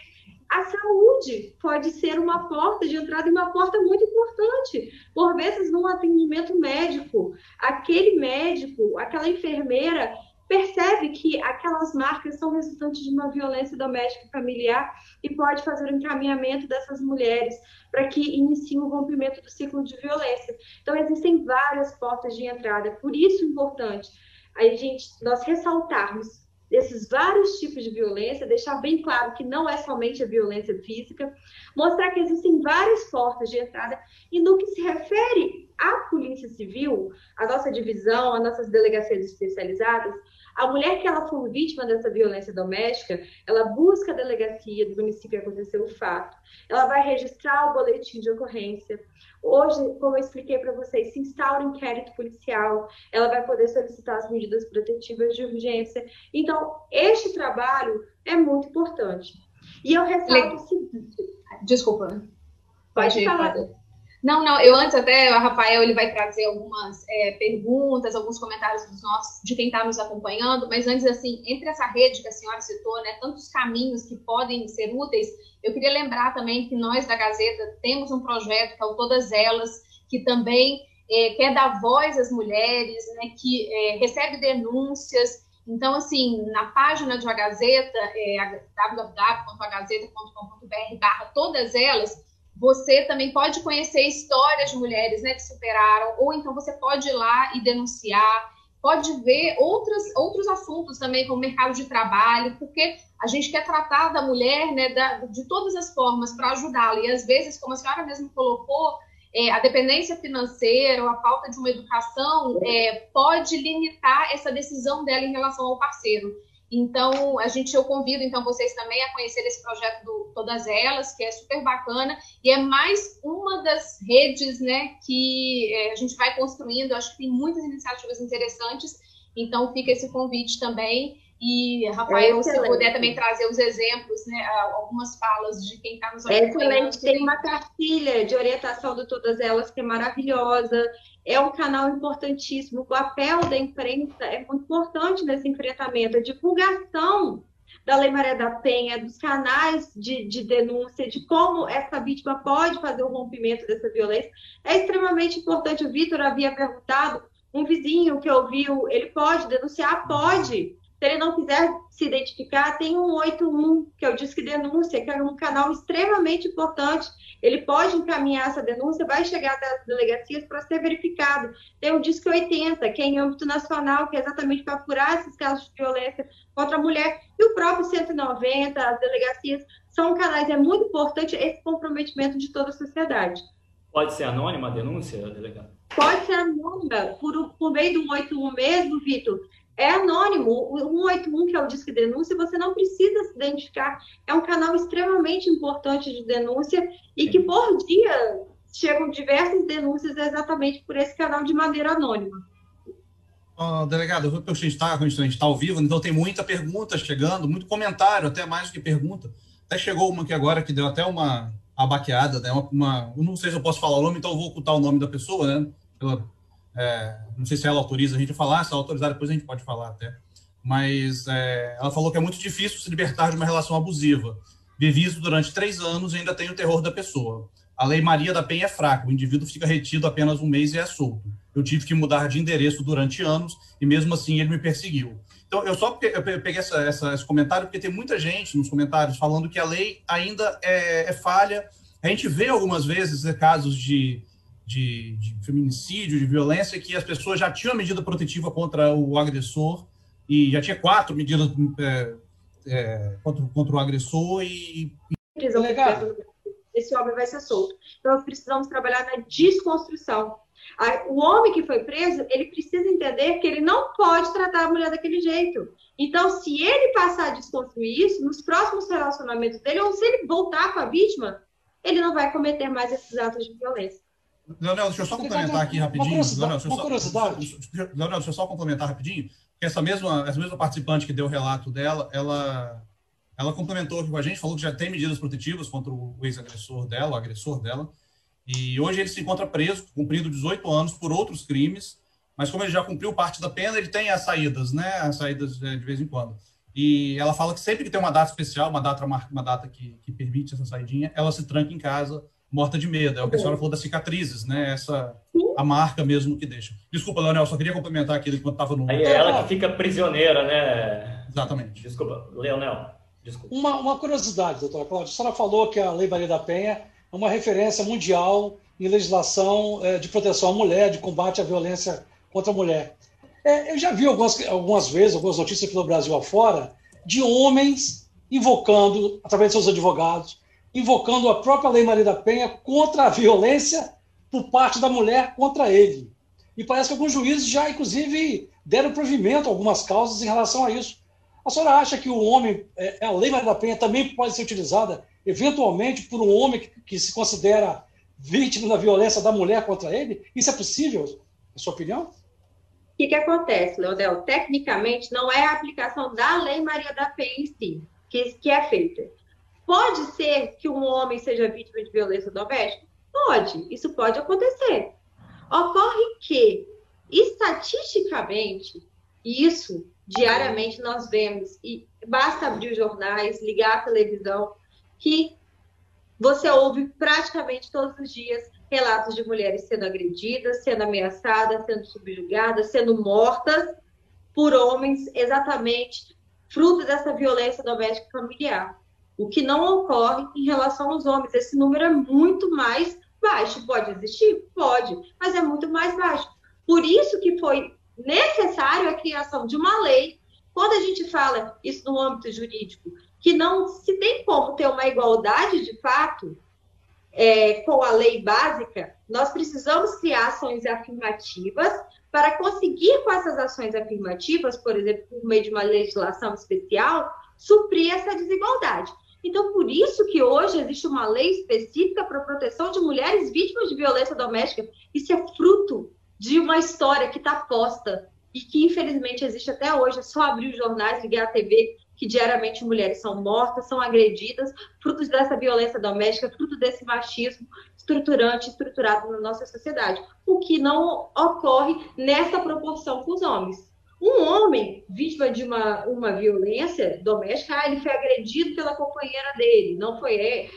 A saúde pode ser uma porta de entrada e uma porta muito importante. Por vezes, num atendimento médico, aquele médico, aquela enfermeira, percebe que aquelas marcas são resultantes de uma violência doméstica e familiar e pode fazer o um encaminhamento dessas mulheres para que iniciem o rompimento do ciclo de violência. Então, existem várias portas de entrada, por isso é importante a gente, nós ressaltarmos esses vários tipos de violência, deixar bem claro que não é somente a violência física, mostrar que existem várias portas de entrada e no que se refere à Polícia Civil, a nossa divisão, as nossas delegacias especializadas, a mulher que ela for vítima dessa violência doméstica, ela busca a delegacia do município que aconteceu o fato, ela vai registrar o boletim de ocorrência. Hoje, como eu expliquei para vocês, se instaura um inquérito policial, ela vai poder solicitar as medidas protetivas de urgência. Então, este trabalho é muito importante. E eu ressalto o seguinte. Desculpa. Pode, pode falar. Pode. Não, não, eu antes até, o Rafael, ele vai trazer algumas é, perguntas, alguns comentários dos nossos, de quem está nos acompanhando, mas antes, assim, entre essa rede que a senhora citou, né, tantos caminhos que podem ser úteis, eu queria lembrar também que nós da Gazeta temos um projeto que é o Todas Elas, que também é, quer dar voz às mulheres, né, que é, recebe denúncias, então, assim, na página de A Gazeta, é, www.agazeta.com.br barra todas elas, você também pode conhecer histórias de mulheres né, que superaram, ou então você pode ir lá e denunciar, pode ver outros, outros assuntos também, como mercado de trabalho, porque a gente quer tratar da mulher né, da, de todas as formas para ajudá-la. E às vezes, como a senhora mesmo colocou, é, a dependência financeira ou a falta de uma educação é, pode limitar essa decisão dela em relação ao parceiro. Então, a gente, eu convido então vocês também a conhecer esse projeto do Todas Elas, que é super bacana, e é mais uma das redes, né, que é, a gente vai construindo. Eu acho que tem muitas iniciativas interessantes, então fica esse convite também. E, Rafael, é se puder também trazer os exemplos, né, algumas falas de quem está nos acompanhando. Excelente, tem uma cartilha de orientação de todas elas que é maravilhosa é um canal importantíssimo. O papel da imprensa é muito importante nesse enfrentamento. A divulgação da Lei Maria da Penha, dos canais de, de, denúncia, de como essa vítima pode fazer o rompimento dessa violência, é extremamente importante. O Vitor havia perguntado, um vizinho que ouviu, ele pode denunciar? Pode. Se ele não quiser se identificar, tem um 81, que é o Disque Denúncia, que é um canal extremamente importante. Ele pode encaminhar essa denúncia, vai chegar das delegacias para ser verificado. Tem o Disque 80, que é em âmbito nacional, que é exatamente para apurar esses casos de violência contra a mulher. E o próprio 190, as delegacias, são canais. É muito importante esse comprometimento de toda a sociedade. Pode ser anônima a denúncia, delegado? Pode ser anônima, por, por meio do 181 mesmo, Vitor é anônimo. O 181, que é o Disque Denúncia, você não precisa se identificar. É um canal extremamente importante de denúncia e que por dia chegam diversas denúncias exatamente por esse canal de maneira anônima. Oh, delegado, a gente está tá ao vivo, então tem muita pergunta chegando, muito comentário, até mais do que pergunta. Até chegou uma aqui agora que deu até uma abaqueada, né? Uma, uma, não sei se eu posso falar o nome, então eu vou ocultar o nome da pessoa, né? Pela, é, não sei se ela autoriza a gente a falar, se ela autorizar, depois a gente pode falar até. Mas é, ela falou que é muito difícil se libertar de uma relação abusiva. Vivi isso durante três anos e ainda tenho o terror da pessoa. A lei Maria da Penha é fraca, o indivíduo fica retido apenas um mês e é solto. Eu tive que mudar de endereço durante anos e mesmo assim ele me perseguiu. Então, eu só peguei essa, essa, esse comentário porque tem muita gente nos comentários falando que a lei ainda é, é falha. A gente vê algumas vezes casos de de, de, feminicídio, de violência, que as pessoas já tinham medida protetiva contra o agressor e já tinha quatro medidas é, é, contra, contra o agressor e... Esse homem vai ser solto. Então, nós precisamos trabalhar na desconstrução. O homem que foi preso, ele precisa entender que ele não pode tratar a mulher daquele jeito. Então, se ele passar a desconstruir isso, nos próximos relacionamentos dele, ou se ele voltar com a vítima, ele não vai cometer mais esses atos de violência. Leonel, deixa eu só complementar aqui rapidinho. Leonel, deixa, só, Leonel, deixa eu só complementar rapidinho. Essa mesma, essa mesma participante que deu o relato dela, ela, ela complementou aqui com a gente, falou que já tem medidas protetivas contra o ex-agressor dela, o agressor dela. E hoje ele se encontra preso, cumprindo 18 anos por outros crimes, mas como ele já cumpriu parte da pena, ele tem as saídas, né? As saídas é, de vez em quando. E ela fala que sempre que tem uma data especial, uma data, uma data que, que permite essa saidinha, ela se tranca em casa morta de medo. É o que a senhora falou das cicatrizes, né? Essa a marca mesmo que deixa. Desculpa, Leonel, só queria complementar aquilo enquanto estava no. Aí é ela que fica prisioneira, né? Exatamente. Desculpa, Leonel. Desculpa. Uma, uma curiosidade, doutora Cláudia. A senhora falou que a Lei Maria da Penha é uma referência mundial em legislação é, de proteção à mulher, de combate à violência contra a mulher. É, eu já vi algumas, algumas vezes, algumas notícias pelo Brasil afora, de homens invocando, através de seus advogados, invocando a própria Lei Maria da Penha contra a violência por parte da mulher contra ele. E parece que alguns juízes já, inclusive, deram provimento a algumas causas em relação a isso. A senhora acha que o homem, é, a Lei Maria da Penha também pode ser utilizada, eventualmente, por um homem que, que se considera vítima da violência da mulher contra ele? Isso é possível, na sua opinião? O que, que acontece, Leodel? Tecnicamente, não é a aplicação da Lei Maria da Penha em si que, que é feita. Pode ser que um homem seja vítima de violência doméstica? Pode, isso pode acontecer. Ocorre que, estatisticamente, isso diariamente nós vemos, e basta abrir os jornais, ligar a televisão, que você ouve praticamente todos os dias relatos de mulheres sendo agredidas, sendo ameaçadas, sendo subjugadas, sendo mortas por homens, exatamente fruto dessa violência doméstica familiar o que não ocorre em relação aos homens. Esse número é muito mais baixo. Pode existir? Pode, mas é muito mais baixo. Por isso que foi necessário a criação de uma lei. Quando a gente fala isso no âmbito jurídico, que não se tem como ter uma igualdade de fato é, com a lei básica, nós precisamos criar ações afirmativas para conseguir, com essas ações afirmativas, por exemplo, por meio de uma legislação especial, suprir essa desigualdade. Então, por isso que hoje existe uma lei específica para a proteção de mulheres vítimas de violência doméstica. Isso é fruto de uma história que está posta e que, infelizmente, existe até hoje. É só abrir os jornais, ligar a TV, que diariamente mulheres são mortas, são agredidas, frutos dessa violência doméstica, fruto desse machismo estruturante, estruturado na nossa sociedade. O que não ocorre nessa proporção com os homens. Um homem vítima de uma, uma violência doméstica, ah, ele foi agredido pela companheira dele, não foi ele,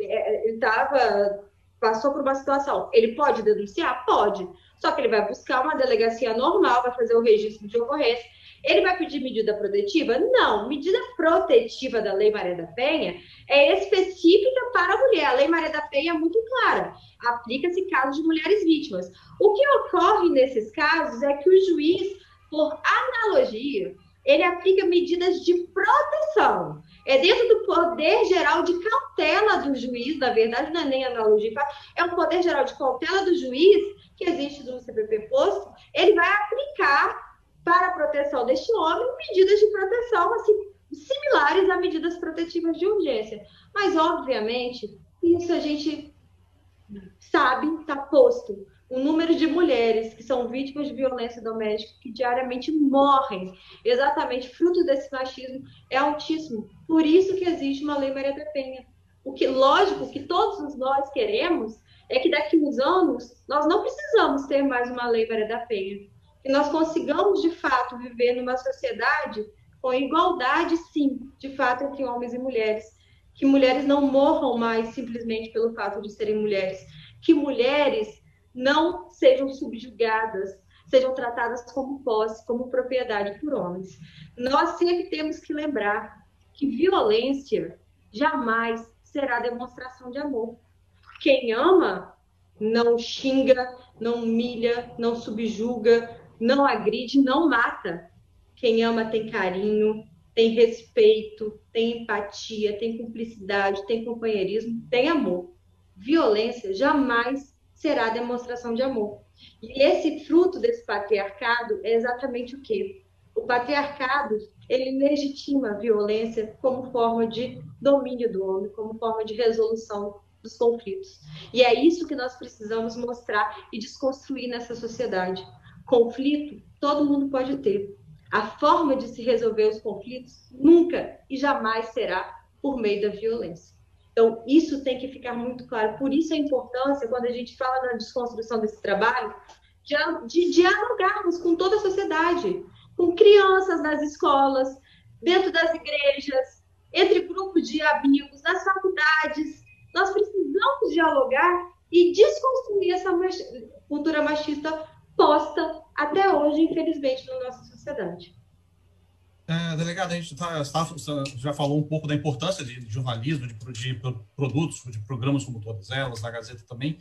é, ele estava passou por uma situação. Ele pode denunciar? Pode. Só que ele vai buscar uma delegacia normal, vai fazer o registro de ocorrência. Ele vai pedir medida protetiva? Não. Medida protetiva da Lei Maria da Penha é específica para a mulher. A Lei Maria da Penha é muito clara. Aplica-se casos de mulheres vítimas. O que ocorre nesses casos é que o juiz por analogia, ele aplica medidas de proteção. É dentro do poder geral de cautela do juiz, na verdade, não é nem analogia, é o poder geral de cautela do juiz que existe no CPP posto, ele vai aplicar para a proteção deste homem medidas de proteção assim, similares a medidas protetivas de urgência. Mas, obviamente, isso a gente sabe, está posto o número de mulheres que são vítimas de violência doméstica que diariamente morrem, exatamente fruto desse machismo, é altíssimo. Por isso que existe uma lei Maria da Penha. O que, lógico, que todos nós queremos é que daqui uns anos nós não precisamos ter mais uma lei Maria da Penha, que nós consigamos de fato viver numa sociedade com igualdade, sim, de fato entre homens e mulheres, que mulheres não morram mais simplesmente pelo fato de serem mulheres, que mulheres não sejam subjugadas, sejam tratadas como posse, como propriedade por homens. Nós sempre temos que lembrar que violência jamais será demonstração de amor. Quem ama não xinga, não humilha, não subjuga, não agride, não mata. Quem ama tem carinho, tem respeito, tem empatia, tem cumplicidade, tem companheirismo, tem amor. Violência jamais será demonstração de amor. E esse fruto desse patriarcado é exatamente o quê? O patriarcado, ele legitima a violência como forma de domínio do homem, como forma de resolução dos conflitos. E é isso que nós precisamos mostrar e desconstruir nessa sociedade. Conflito, todo mundo pode ter. A forma de se resolver os conflitos nunca e jamais será por meio da violência. Então, isso tem que ficar muito claro. Por isso a importância, quando a gente fala na desconstrução desse trabalho, de, dialogarmos com toda a sociedade, com crianças nas escolas, dentro das igrejas, entre grupos de amigos, nas faculdades. Nós precisamos dialogar e desconstruir essa cultura machista posta até hoje, infelizmente, na nossa sociedade. É, delegado, a gente tá, tá, já falou um pouco da importância de, de jornalismo, de, de, produtos, de programas como todas elas, da Gazeta também.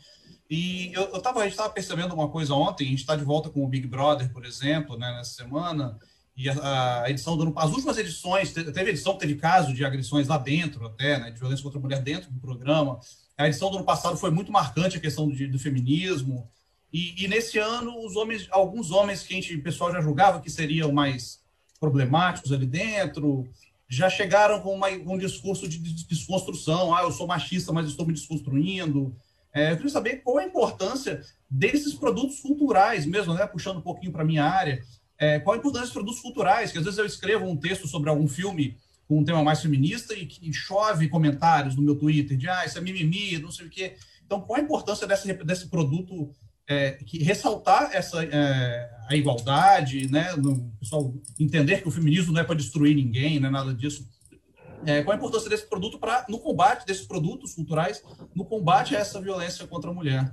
E eu, eu tava, a gente estava percebendo uma coisa ontem, a gente está de volta com o Big Brother, por exemplo, né, nessa semana, e a, a edição do as últimas edições, teve edição teve caso de agressões lá dentro, até, né, de violência contra a mulher dentro do programa. A edição do ano passado foi muito marcante a questão do, do feminismo. E, e, nesse ano, os homens, alguns homens que a gente, o pessoal já julgava que seriam mais problemáticos ali dentro, já chegaram com uma, um discurso de desconstrução. Ah, eu sou machista, mas estou me desconstruindo. É, eu queria saber qual a importância desses produtos culturais mesmo, né? Puxando um pouquinho para minha área. É, qual a importância dos produtos culturais? Que às vezes eu escrevo um texto sobre algum filme com um tema mais feminista e que chove comentários no meu Twitter de ah, isso é mimimi, não sei o quê. Então, qual a importância desse, desse produto é, que ressaltar essa é, a igualdade, né, no, pessoal entender que o feminismo não é para destruir ninguém, não é nada disso. É, qual a importância desse produto para no combate desses produtos culturais, no combate a essa violência contra a mulher?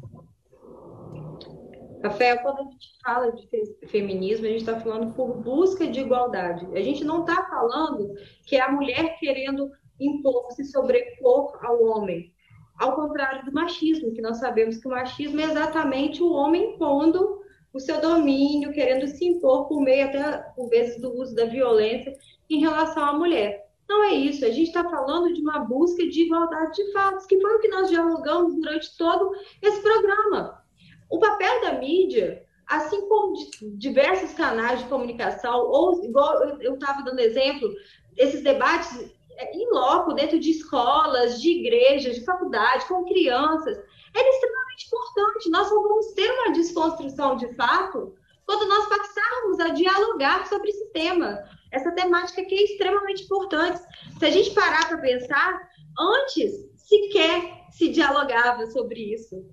Rafael, quando a gente fala de feminismo, a gente está falando por busca de igualdade. A gente não está falando que é a mulher querendo impor, se sobrepor ao homem. Ao contrário do machismo, que nós sabemos que o machismo é exatamente o homem impondo o seu domínio, querendo se impor por meio até, por vezes, do uso da violência em relação à mulher. Não é isso, a gente está falando de uma busca de igualdade de fatos, que foi o que nós dialogamos durante todo esse programa. O papel da mídia, assim como diversos canais de comunicação, ou igual eu estava dando exemplo, esses debates em loco, dentro de escolas, de igrejas, de faculdade, com crianças, é extremamente importante. Nós vamos ter uma desconstrução de fato quando nós passarmos a dialogar sobre esse tema, essa temática que é extremamente importante. Se a gente parar para pensar, antes sequer se dialogava sobre isso.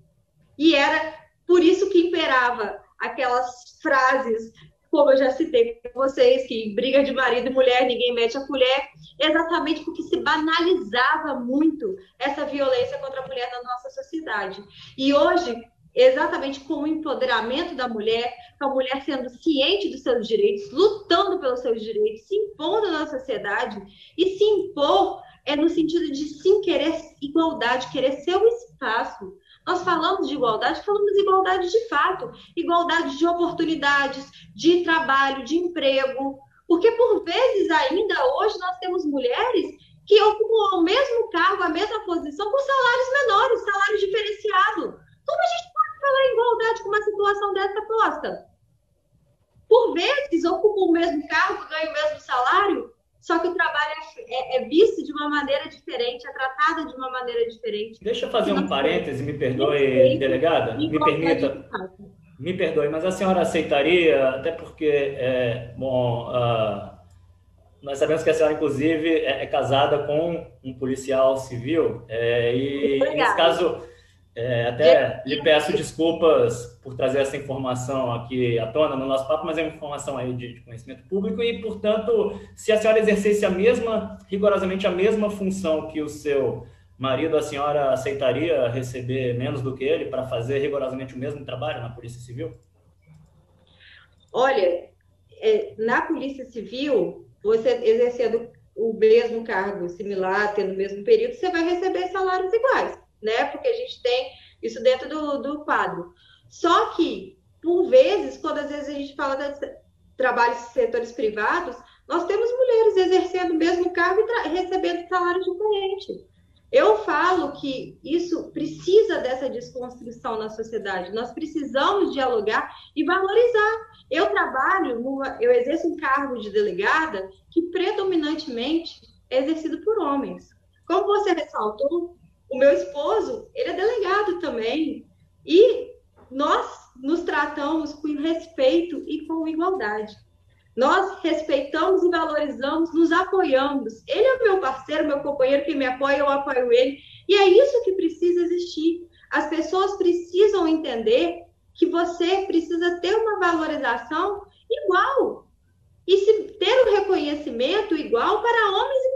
E era por isso que imperava aquelas frases como eu já citei com vocês, que briga de marido e mulher, ninguém mete a colher, exatamente porque se banalizava muito essa violência contra a mulher na nossa sociedade. E hoje, exatamente com o empoderamento da mulher, com a mulher sendo ciente dos seus direitos, lutando pelos seus direitos, se impondo na sociedade, e se impor é no sentido de sim querer igualdade, querer seu espaço, nós falamos de igualdade, falamos de igualdade de fato, igualdade de oportunidades, de trabalho, de emprego, porque por vezes ainda hoje nós temos mulheres que ocupam o mesmo cargo, a mesma posição, com salários menores, salário diferenciado. Como a gente pode falar em igualdade com uma situação dessa posta? Por vezes ocupam o mesmo cargo, ganham o mesmo salário, só que o trabalho é, é, é, visto de uma maneira diferente, é tratado de uma maneira diferente. Deixa eu fazer um parêntese, me perdoe, delegada, me permita. Me perdoe, mas a senhora aceitaria, até porque, é, bom, uh, nós sabemos que a senhora, inclusive, é, é casada com um policial civil, é, e nesse caso é, até lhe peço desculpas por trazer essa informação aqui à tona no nosso papo, mas é uma informação aí de, de, conhecimento público e, portanto, se a senhora exercesse a mesma, rigorosamente a mesma função que o seu marido, a senhora aceitaria receber menos do que ele para fazer rigorosamente o mesmo trabalho na Polícia Civil? Olha, é, na Polícia Civil, você exercendo o mesmo cargo similar, tendo o mesmo período, você vai receber salários iguais né? Porque a gente tem isso dentro do, do quadro. Só que, por vezes, quando às vezes a gente fala de trabalhos em setores privados, nós temos mulheres exercendo o mesmo cargo e recebendo salário diferente. Eu falo que isso precisa dessa desconstrução na sociedade. Nós precisamos dialogar e valorizar. Eu trabalho, eu exerço um cargo de delegada que predominantemente é exercido por homens. Como você ressaltou, o meu esposo, ele é delegado também. E nós nos tratamos com respeito e com igualdade. Nós respeitamos e valorizamos, nos apoiamos. Ele é meu parceiro, meu companheiro, que me apoia, eu apoio ele. E é isso que precisa existir. As pessoas precisam entender que você precisa ter uma valorização igual. E se ter um reconhecimento igual para homens e.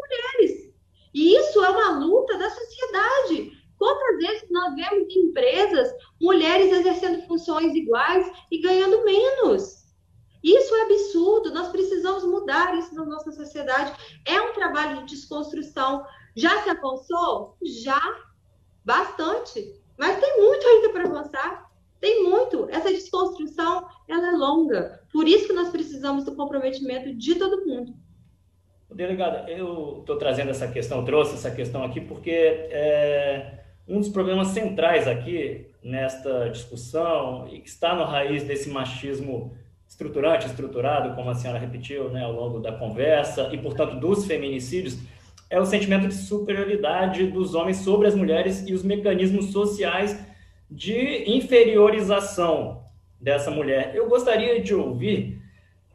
E isso é uma luta da sociedade. Quantas vezes nós vemos em empresas mulheres exercendo funções iguais e ganhando menos? Isso é absurdo, nós precisamos mudar isso na nossa sociedade. É um trabalho de desconstrução. Já se avançou? Já, bastante. Mas tem muito ainda para avançar. Tem muito. Essa desconstrução, ela é longa. Por isso que nós precisamos do comprometimento de todo mundo. Delegada, eu estou trazendo essa questão, trouxe essa questão aqui porque é, um dos problemas centrais aqui nesta discussão e que está no raiz desse machismo estruturante, estruturado, como a senhora repetiu né, ao longo da conversa, e, portanto, dos feminicídios, é o sentimento de superioridade dos homens sobre as mulheres e os mecanismos sociais de inferiorização dessa mulher. Eu gostaria de ouvir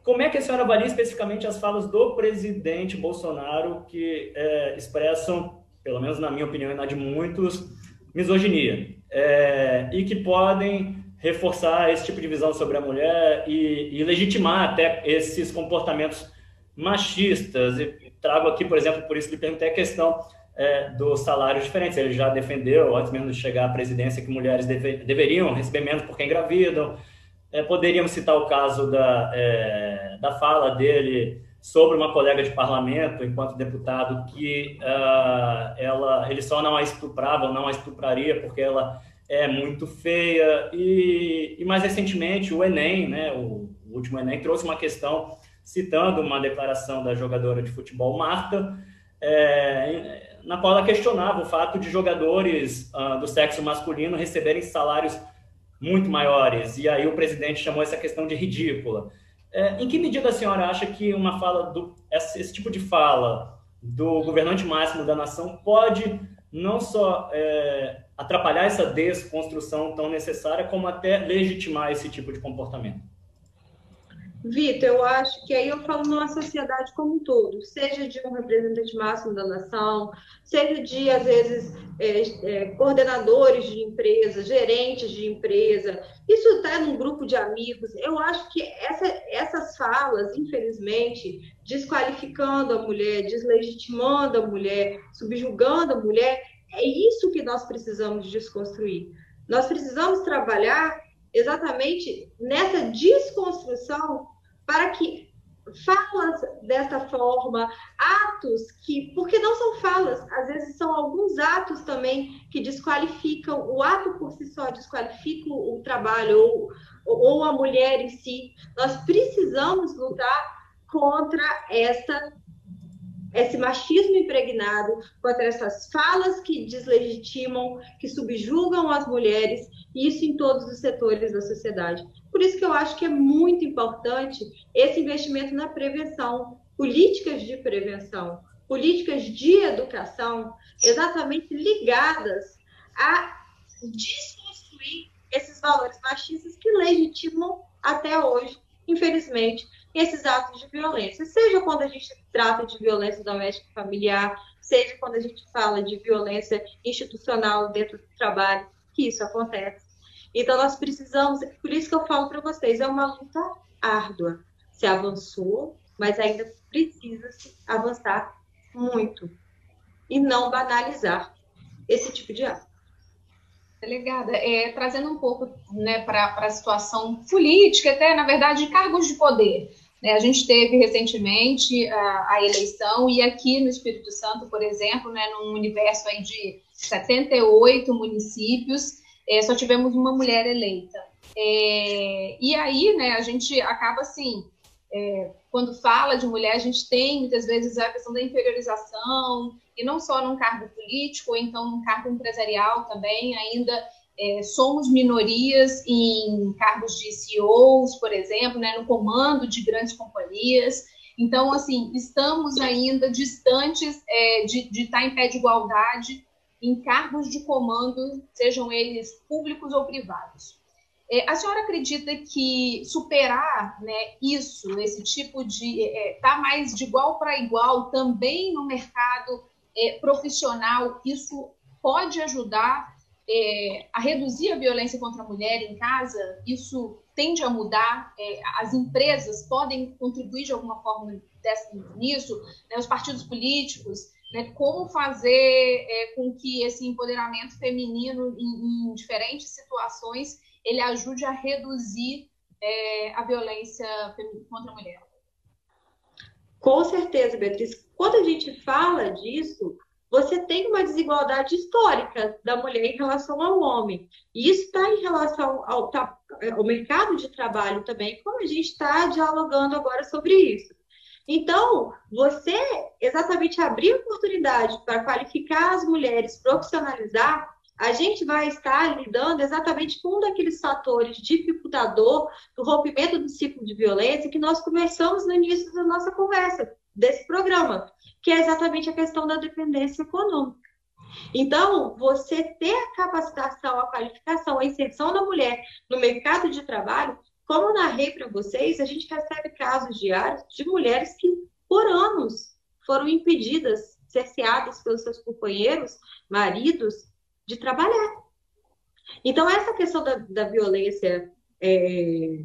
como é que a senhora avalia especificamente as falas do presidente Bolsonaro que é, expressam, pelo menos na minha opinião e na de muitos, misoginia, é, e que podem reforçar esse tipo de visão sobre a mulher e, e legitimar até esses comportamentos machistas. E trago aqui, por exemplo, por isso lhe perguntei a questão é, dos salários diferentes. Ele já defendeu, antes mesmo de chegar à presidência, que mulheres deve, deveriam receber menos porque engravidam. É, poderíamos citar o caso da, é, da fala dele sobre uma colega de parlamento, enquanto deputado, que uh, ela, ele só não a estuprava, não a estupraria porque ela é muito feia. E, e mais recentemente, o Enem, né, o, o, último Enem, trouxe uma questão citando uma declaração da jogadora de futebol Marta, é, na qual ela questionava o fato de jogadores uh, do sexo masculino receberem salários muito maiores. E aí o presidente chamou essa questão de ridícula. É, em que medida a senhora acha que uma fala do esse, esse tipo de fala do governante máximo da nação pode não só é, atrapalhar essa desconstrução tão necessária, como até legitimar esse tipo de comportamento. Vitor, eu acho que aí eu falo numa sociedade como um todo, seja de um representante máximo da nação, seja de, às vezes, é, é, coordenadores de empresa, gerentes de empresa, isso está num grupo de amigos. Eu acho que essa, essas falas, infelizmente, desqualificando a mulher, deslegitimando a mulher, subjugando a mulher, é isso que nós precisamos desconstruir. Nós precisamos trabalhar exatamente nessa desconstrução para que falas dessa forma, atos que, porque não são falas, às vezes são alguns atos também que desqualificam, o ato por si só desqualifica o trabalho ou, ou a mulher em si. Nós precisamos lutar contra essa esse machismo impregnado, contra essas falas que deslegitimam, que subjugam as mulheres, e isso em todos os setores da sociedade. Por isso que eu acho que é muito importante esse investimento na prevenção, políticas de prevenção, políticas de educação, exatamente ligadas a desconstruir esses valores machistas que legitimam até hoje, infelizmente, esses atos de violência, seja quando a gente trata de violência doméstica e familiar, seja quando a gente fala de violência institucional dentro do trabalho, que isso acontece. Então, nós precisamos, por isso que eu falo para vocês, é uma luta árdua. Se avançou, mas ainda precisa-se avançar muito e não banalizar esse tipo de ato. Delegada, é, trazendo um pouco né, para a situação política, até na verdade, cargos de poder. Né? A gente teve recentemente a, a, eleição e aqui no Espírito Santo, por exemplo, né, num universo aí de 78 municípios, é, só tivemos uma mulher eleita. É, e aí, né, a gente acaba assim é, quando fala de mulher, a gente tem muitas vezes a questão da inferiorização, e não só num cargo político, ou então num cargo empresarial também, ainda é, somos minorias em cargos de CEOs, por exemplo, né, no comando de grandes companhias. Então, assim, estamos ainda distantes é, de, de estar em pé de igualdade em cargos de comando, sejam eles públicos ou privados. É, a senhora acredita que superar né, isso, esse tipo de. estar é, é tá mais de igual para igual também no mercado é, profissional, isso pode ajudar é, a reduzir a violência contra a mulher em casa? Isso tende a mudar? É, as empresas podem contribuir de alguma forma dessa, nisso? Né, os partidos políticos? Né, como fazer com que esse empoderamento feminino em, em diferentes situações ele ajude a reduzir é, a violência contra a mulher. Com certeza, Beatriz. Quando a gente fala disso, você tem uma desigualdade histórica da mulher em relação ao homem. E isso está em relação ao, tá, ao mercado de trabalho também, como a gente está dialogando agora sobre isso. Então, você exatamente abrir oportunidade para qualificar as mulheres, profissionalizar, a gente vai estar lidando exatamente com um daqueles fatores dificultador do rompimento do ciclo de violência que nós conversamos no início da nossa conversa, desse programa, que é exatamente a questão da dependência econômica. Então, você ter a capacitação, a qualificação, a inserção da mulher no mercado de trabalho, como eu narrei para vocês, a gente recebe casos diários de mulheres que, por anos, foram impedidas, cerceadas pelos seus companheiros, maridos, de trabalhar. Então, essa questão da, da violência, é,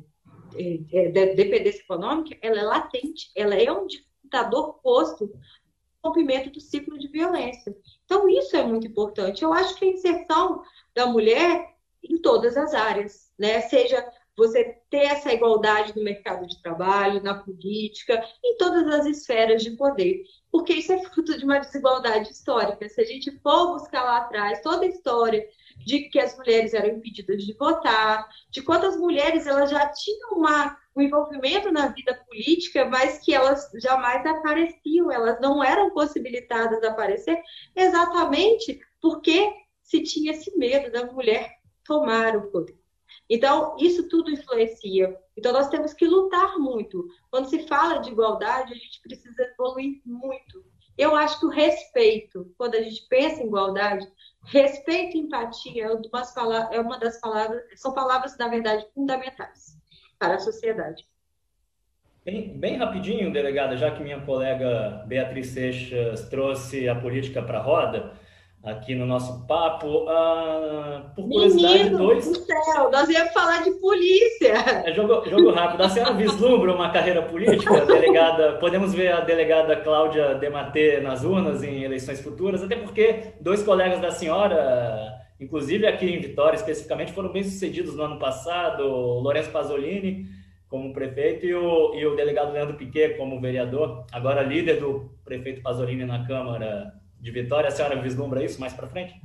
é, é, da dependência econômica, ela é latente, ela é um dificultador posto no rompimento do ciclo de violência. Então, isso é muito importante. Eu acho que a inserção da mulher em todas as áreas, né? Seja você ter essa igualdade no mercado de trabalho, na política, em todas as esferas de poder. Porque isso é fruto de uma desigualdade histórica. Se a gente for buscar lá atrás toda a história de que as mulheres eram impedidas de votar, de quantas mulheres elas já tinham uma, um envolvimento na vida política, mas que elas jamais apareciam, elas não eram possibilitadas de aparecer, exatamente porque se tinha esse medo da mulher tomar o poder. Então, isso tudo influencia. Então, nós temos que lutar muito. Quando se fala de igualdade, a gente precisa evoluir muito. Eu acho que o respeito, quando a gente pensa em igualdade, respeito e empatia é uma das palavras, são palavras, na verdade, fundamentais para a sociedade. Bem, bem rapidinho, delegada, já que minha colega Beatriz Seixas trouxe a política para a roda, aqui no nosso papo. Ah, por curiosidade, Menino dois. Do céu, nós íamos falar de polícia. É jogo, jogo rápido. A senhora vislumbra uma carreira política, delegada? Podemos ver a delegada Cláudia Dematê nas urnas em eleições futuras, até porque dois colegas da senhora, inclusive aqui em Vitória especificamente, foram bem sucedidos no ano passado, o Lourenço Pasolini como prefeito e o, e o delegado Leandro Piquet como vereador, agora líder do prefeito Pasolini na Câmara de Vitória. A senhora vislumbra isso mais para frente?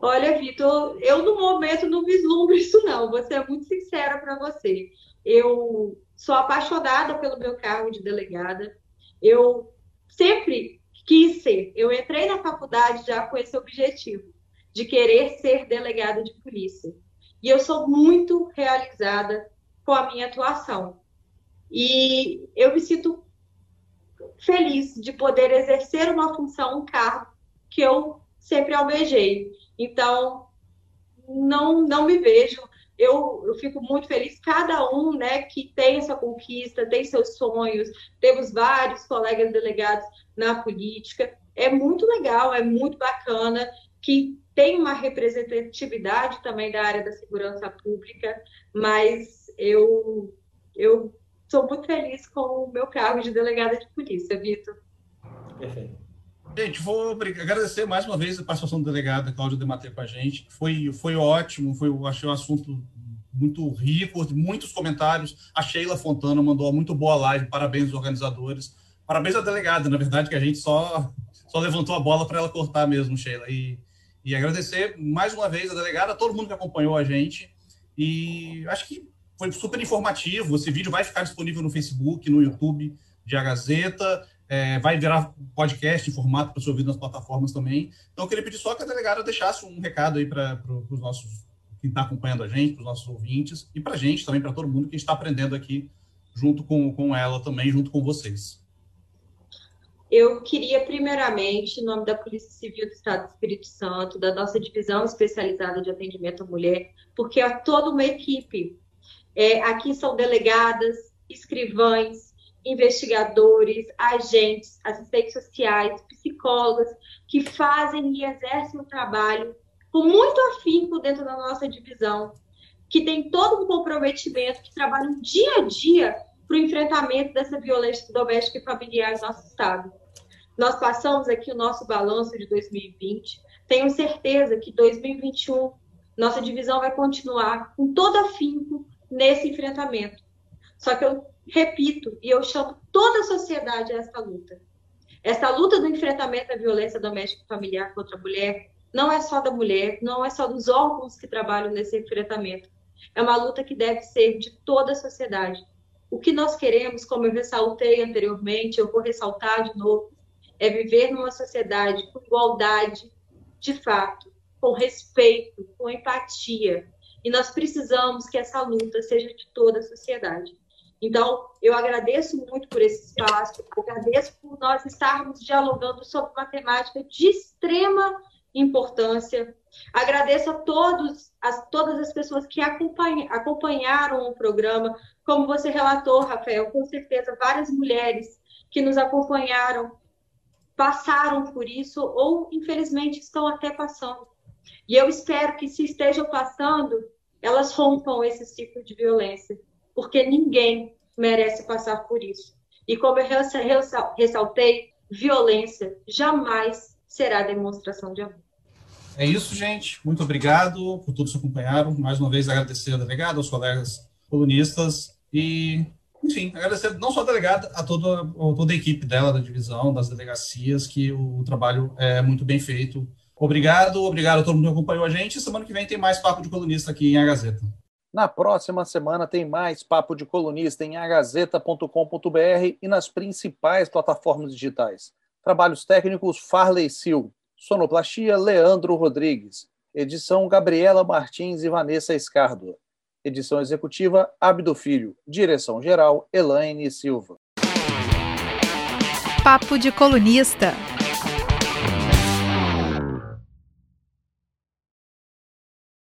Olha, Vitor, eu no momento não vislumbro isso não. Vou ser muito sincera para você. Eu sou apaixonada pelo meu cargo de delegada. Eu sempre quis ser. Eu entrei na faculdade já com esse objetivo de querer ser delegada de polícia. E eu sou muito realizada com a minha atuação. E eu me sinto feliz de poder exercer uma função, um cargo que eu sempre almejei. Então, não, não me vejo. Eu, eu fico muito feliz, cada um né, que tem essa conquista, tem seus sonhos, temos vários colegas delegados na política. É muito legal, é muito bacana que tem uma representatividade também da área da segurança pública, mas eu, eu sou muito feliz com o meu cargo de delegada de polícia, Vitor. Perfeito. Gente, vou agradecer mais uma vez a participação do delegado Cláudio Dematê com a gente. Foi, foi ótimo, foi, achei um assunto muito rico, muitos comentários. A Sheila Fontana mandou uma muito boa live, parabéns aos organizadores. Parabéns à delegada, na verdade, que a gente só, só levantou a bola para ela cortar mesmo, Sheila. E, e agradecer mais uma vez a delegada, a todo mundo que acompanhou a gente. E acho que foi super informativo. Esse vídeo vai ficar disponível no Facebook, no YouTube de A Gazeta, é, vai virar podcast em formato para ser ouvido nas plataformas também. Então, eu queria pedir só que a delegada deixasse um recado aí para os nossos, quem está acompanhando a gente, para os nossos ouvintes, e para a gente também, para todo mundo que está aprendendo aqui junto com, com ela também, junto com vocês. Eu queria, primeiramente, em nome da Polícia Civil do Estado do Espírito Santo, da nossa divisão especializada de atendimento à mulher, porque é toda uma equipe. É, aqui são delegadas, escrivães, investigadores, agentes, assistentes sociais, psicólogas, que fazem e exercem o trabalho com muito afinco dentro da nossa divisão, que tem todo um comprometimento, que trabalham dia a dia para o enfrentamento dessa violência doméstica e familiar no nosso Estado. Nós passamos aqui o nosso balanço de 2020. Tenho certeza que 2021 nossa divisão vai continuar com todo afinco nesse enfrentamento. Só que eu repito e eu chamo toda a sociedade a essa luta. Essa luta do enfrentamento da violência doméstica e familiar contra a mulher não é só da mulher, não é só dos órgãos que trabalham nesse enfrentamento. É uma luta que deve ser de toda a sociedade. O que nós queremos, como eu ressaltei anteriormente, eu vou ressaltar de novo, é viver numa sociedade com igualdade de fato, com respeito, com empatia. E nós precisamos que essa luta seja de toda a sociedade. Então, eu agradeço muito por esse espaço, agradeço por nós estarmos dialogando sobre uma temática de extrema importância. Agradeço a todos, a todas as pessoas que acompanharam o programa, como você relatou, Rafael, com certeza várias mulheres que nos acompanharam passaram por isso ou infelizmente estão até passando. E eu espero que se estejam passando, elas rompam esse ciclo de violência, porque ninguém merece passar por isso. E como eu ressaltei, violência jamais será demonstração de amor. É isso, gente. Muito obrigado por todos que acompanharam. Mais uma vez, agradecer a delegada, aos colegas colunistas e, enfim, agradecer não só a delegada, a toda, a toda a equipe dela, da divisão, das delegacias, que o trabalho é muito bem feito. Obrigado, obrigado a todo mundo que acompanhou a gente. Semana que vem tem mais Papo de Colunista aqui em A Gazeta. Na próxima semana tem mais Papo de Colunista em agazeta.com.br e nas principais plataformas digitais. Trabalhos técnicos Farley Sil. Sonoplastia Leandro Rodrigues. Edição Gabriela Martins e Vanessa Escardo. Edição executiva Abdo Filho. Direção geral Elaine Silva. Papo de colunista.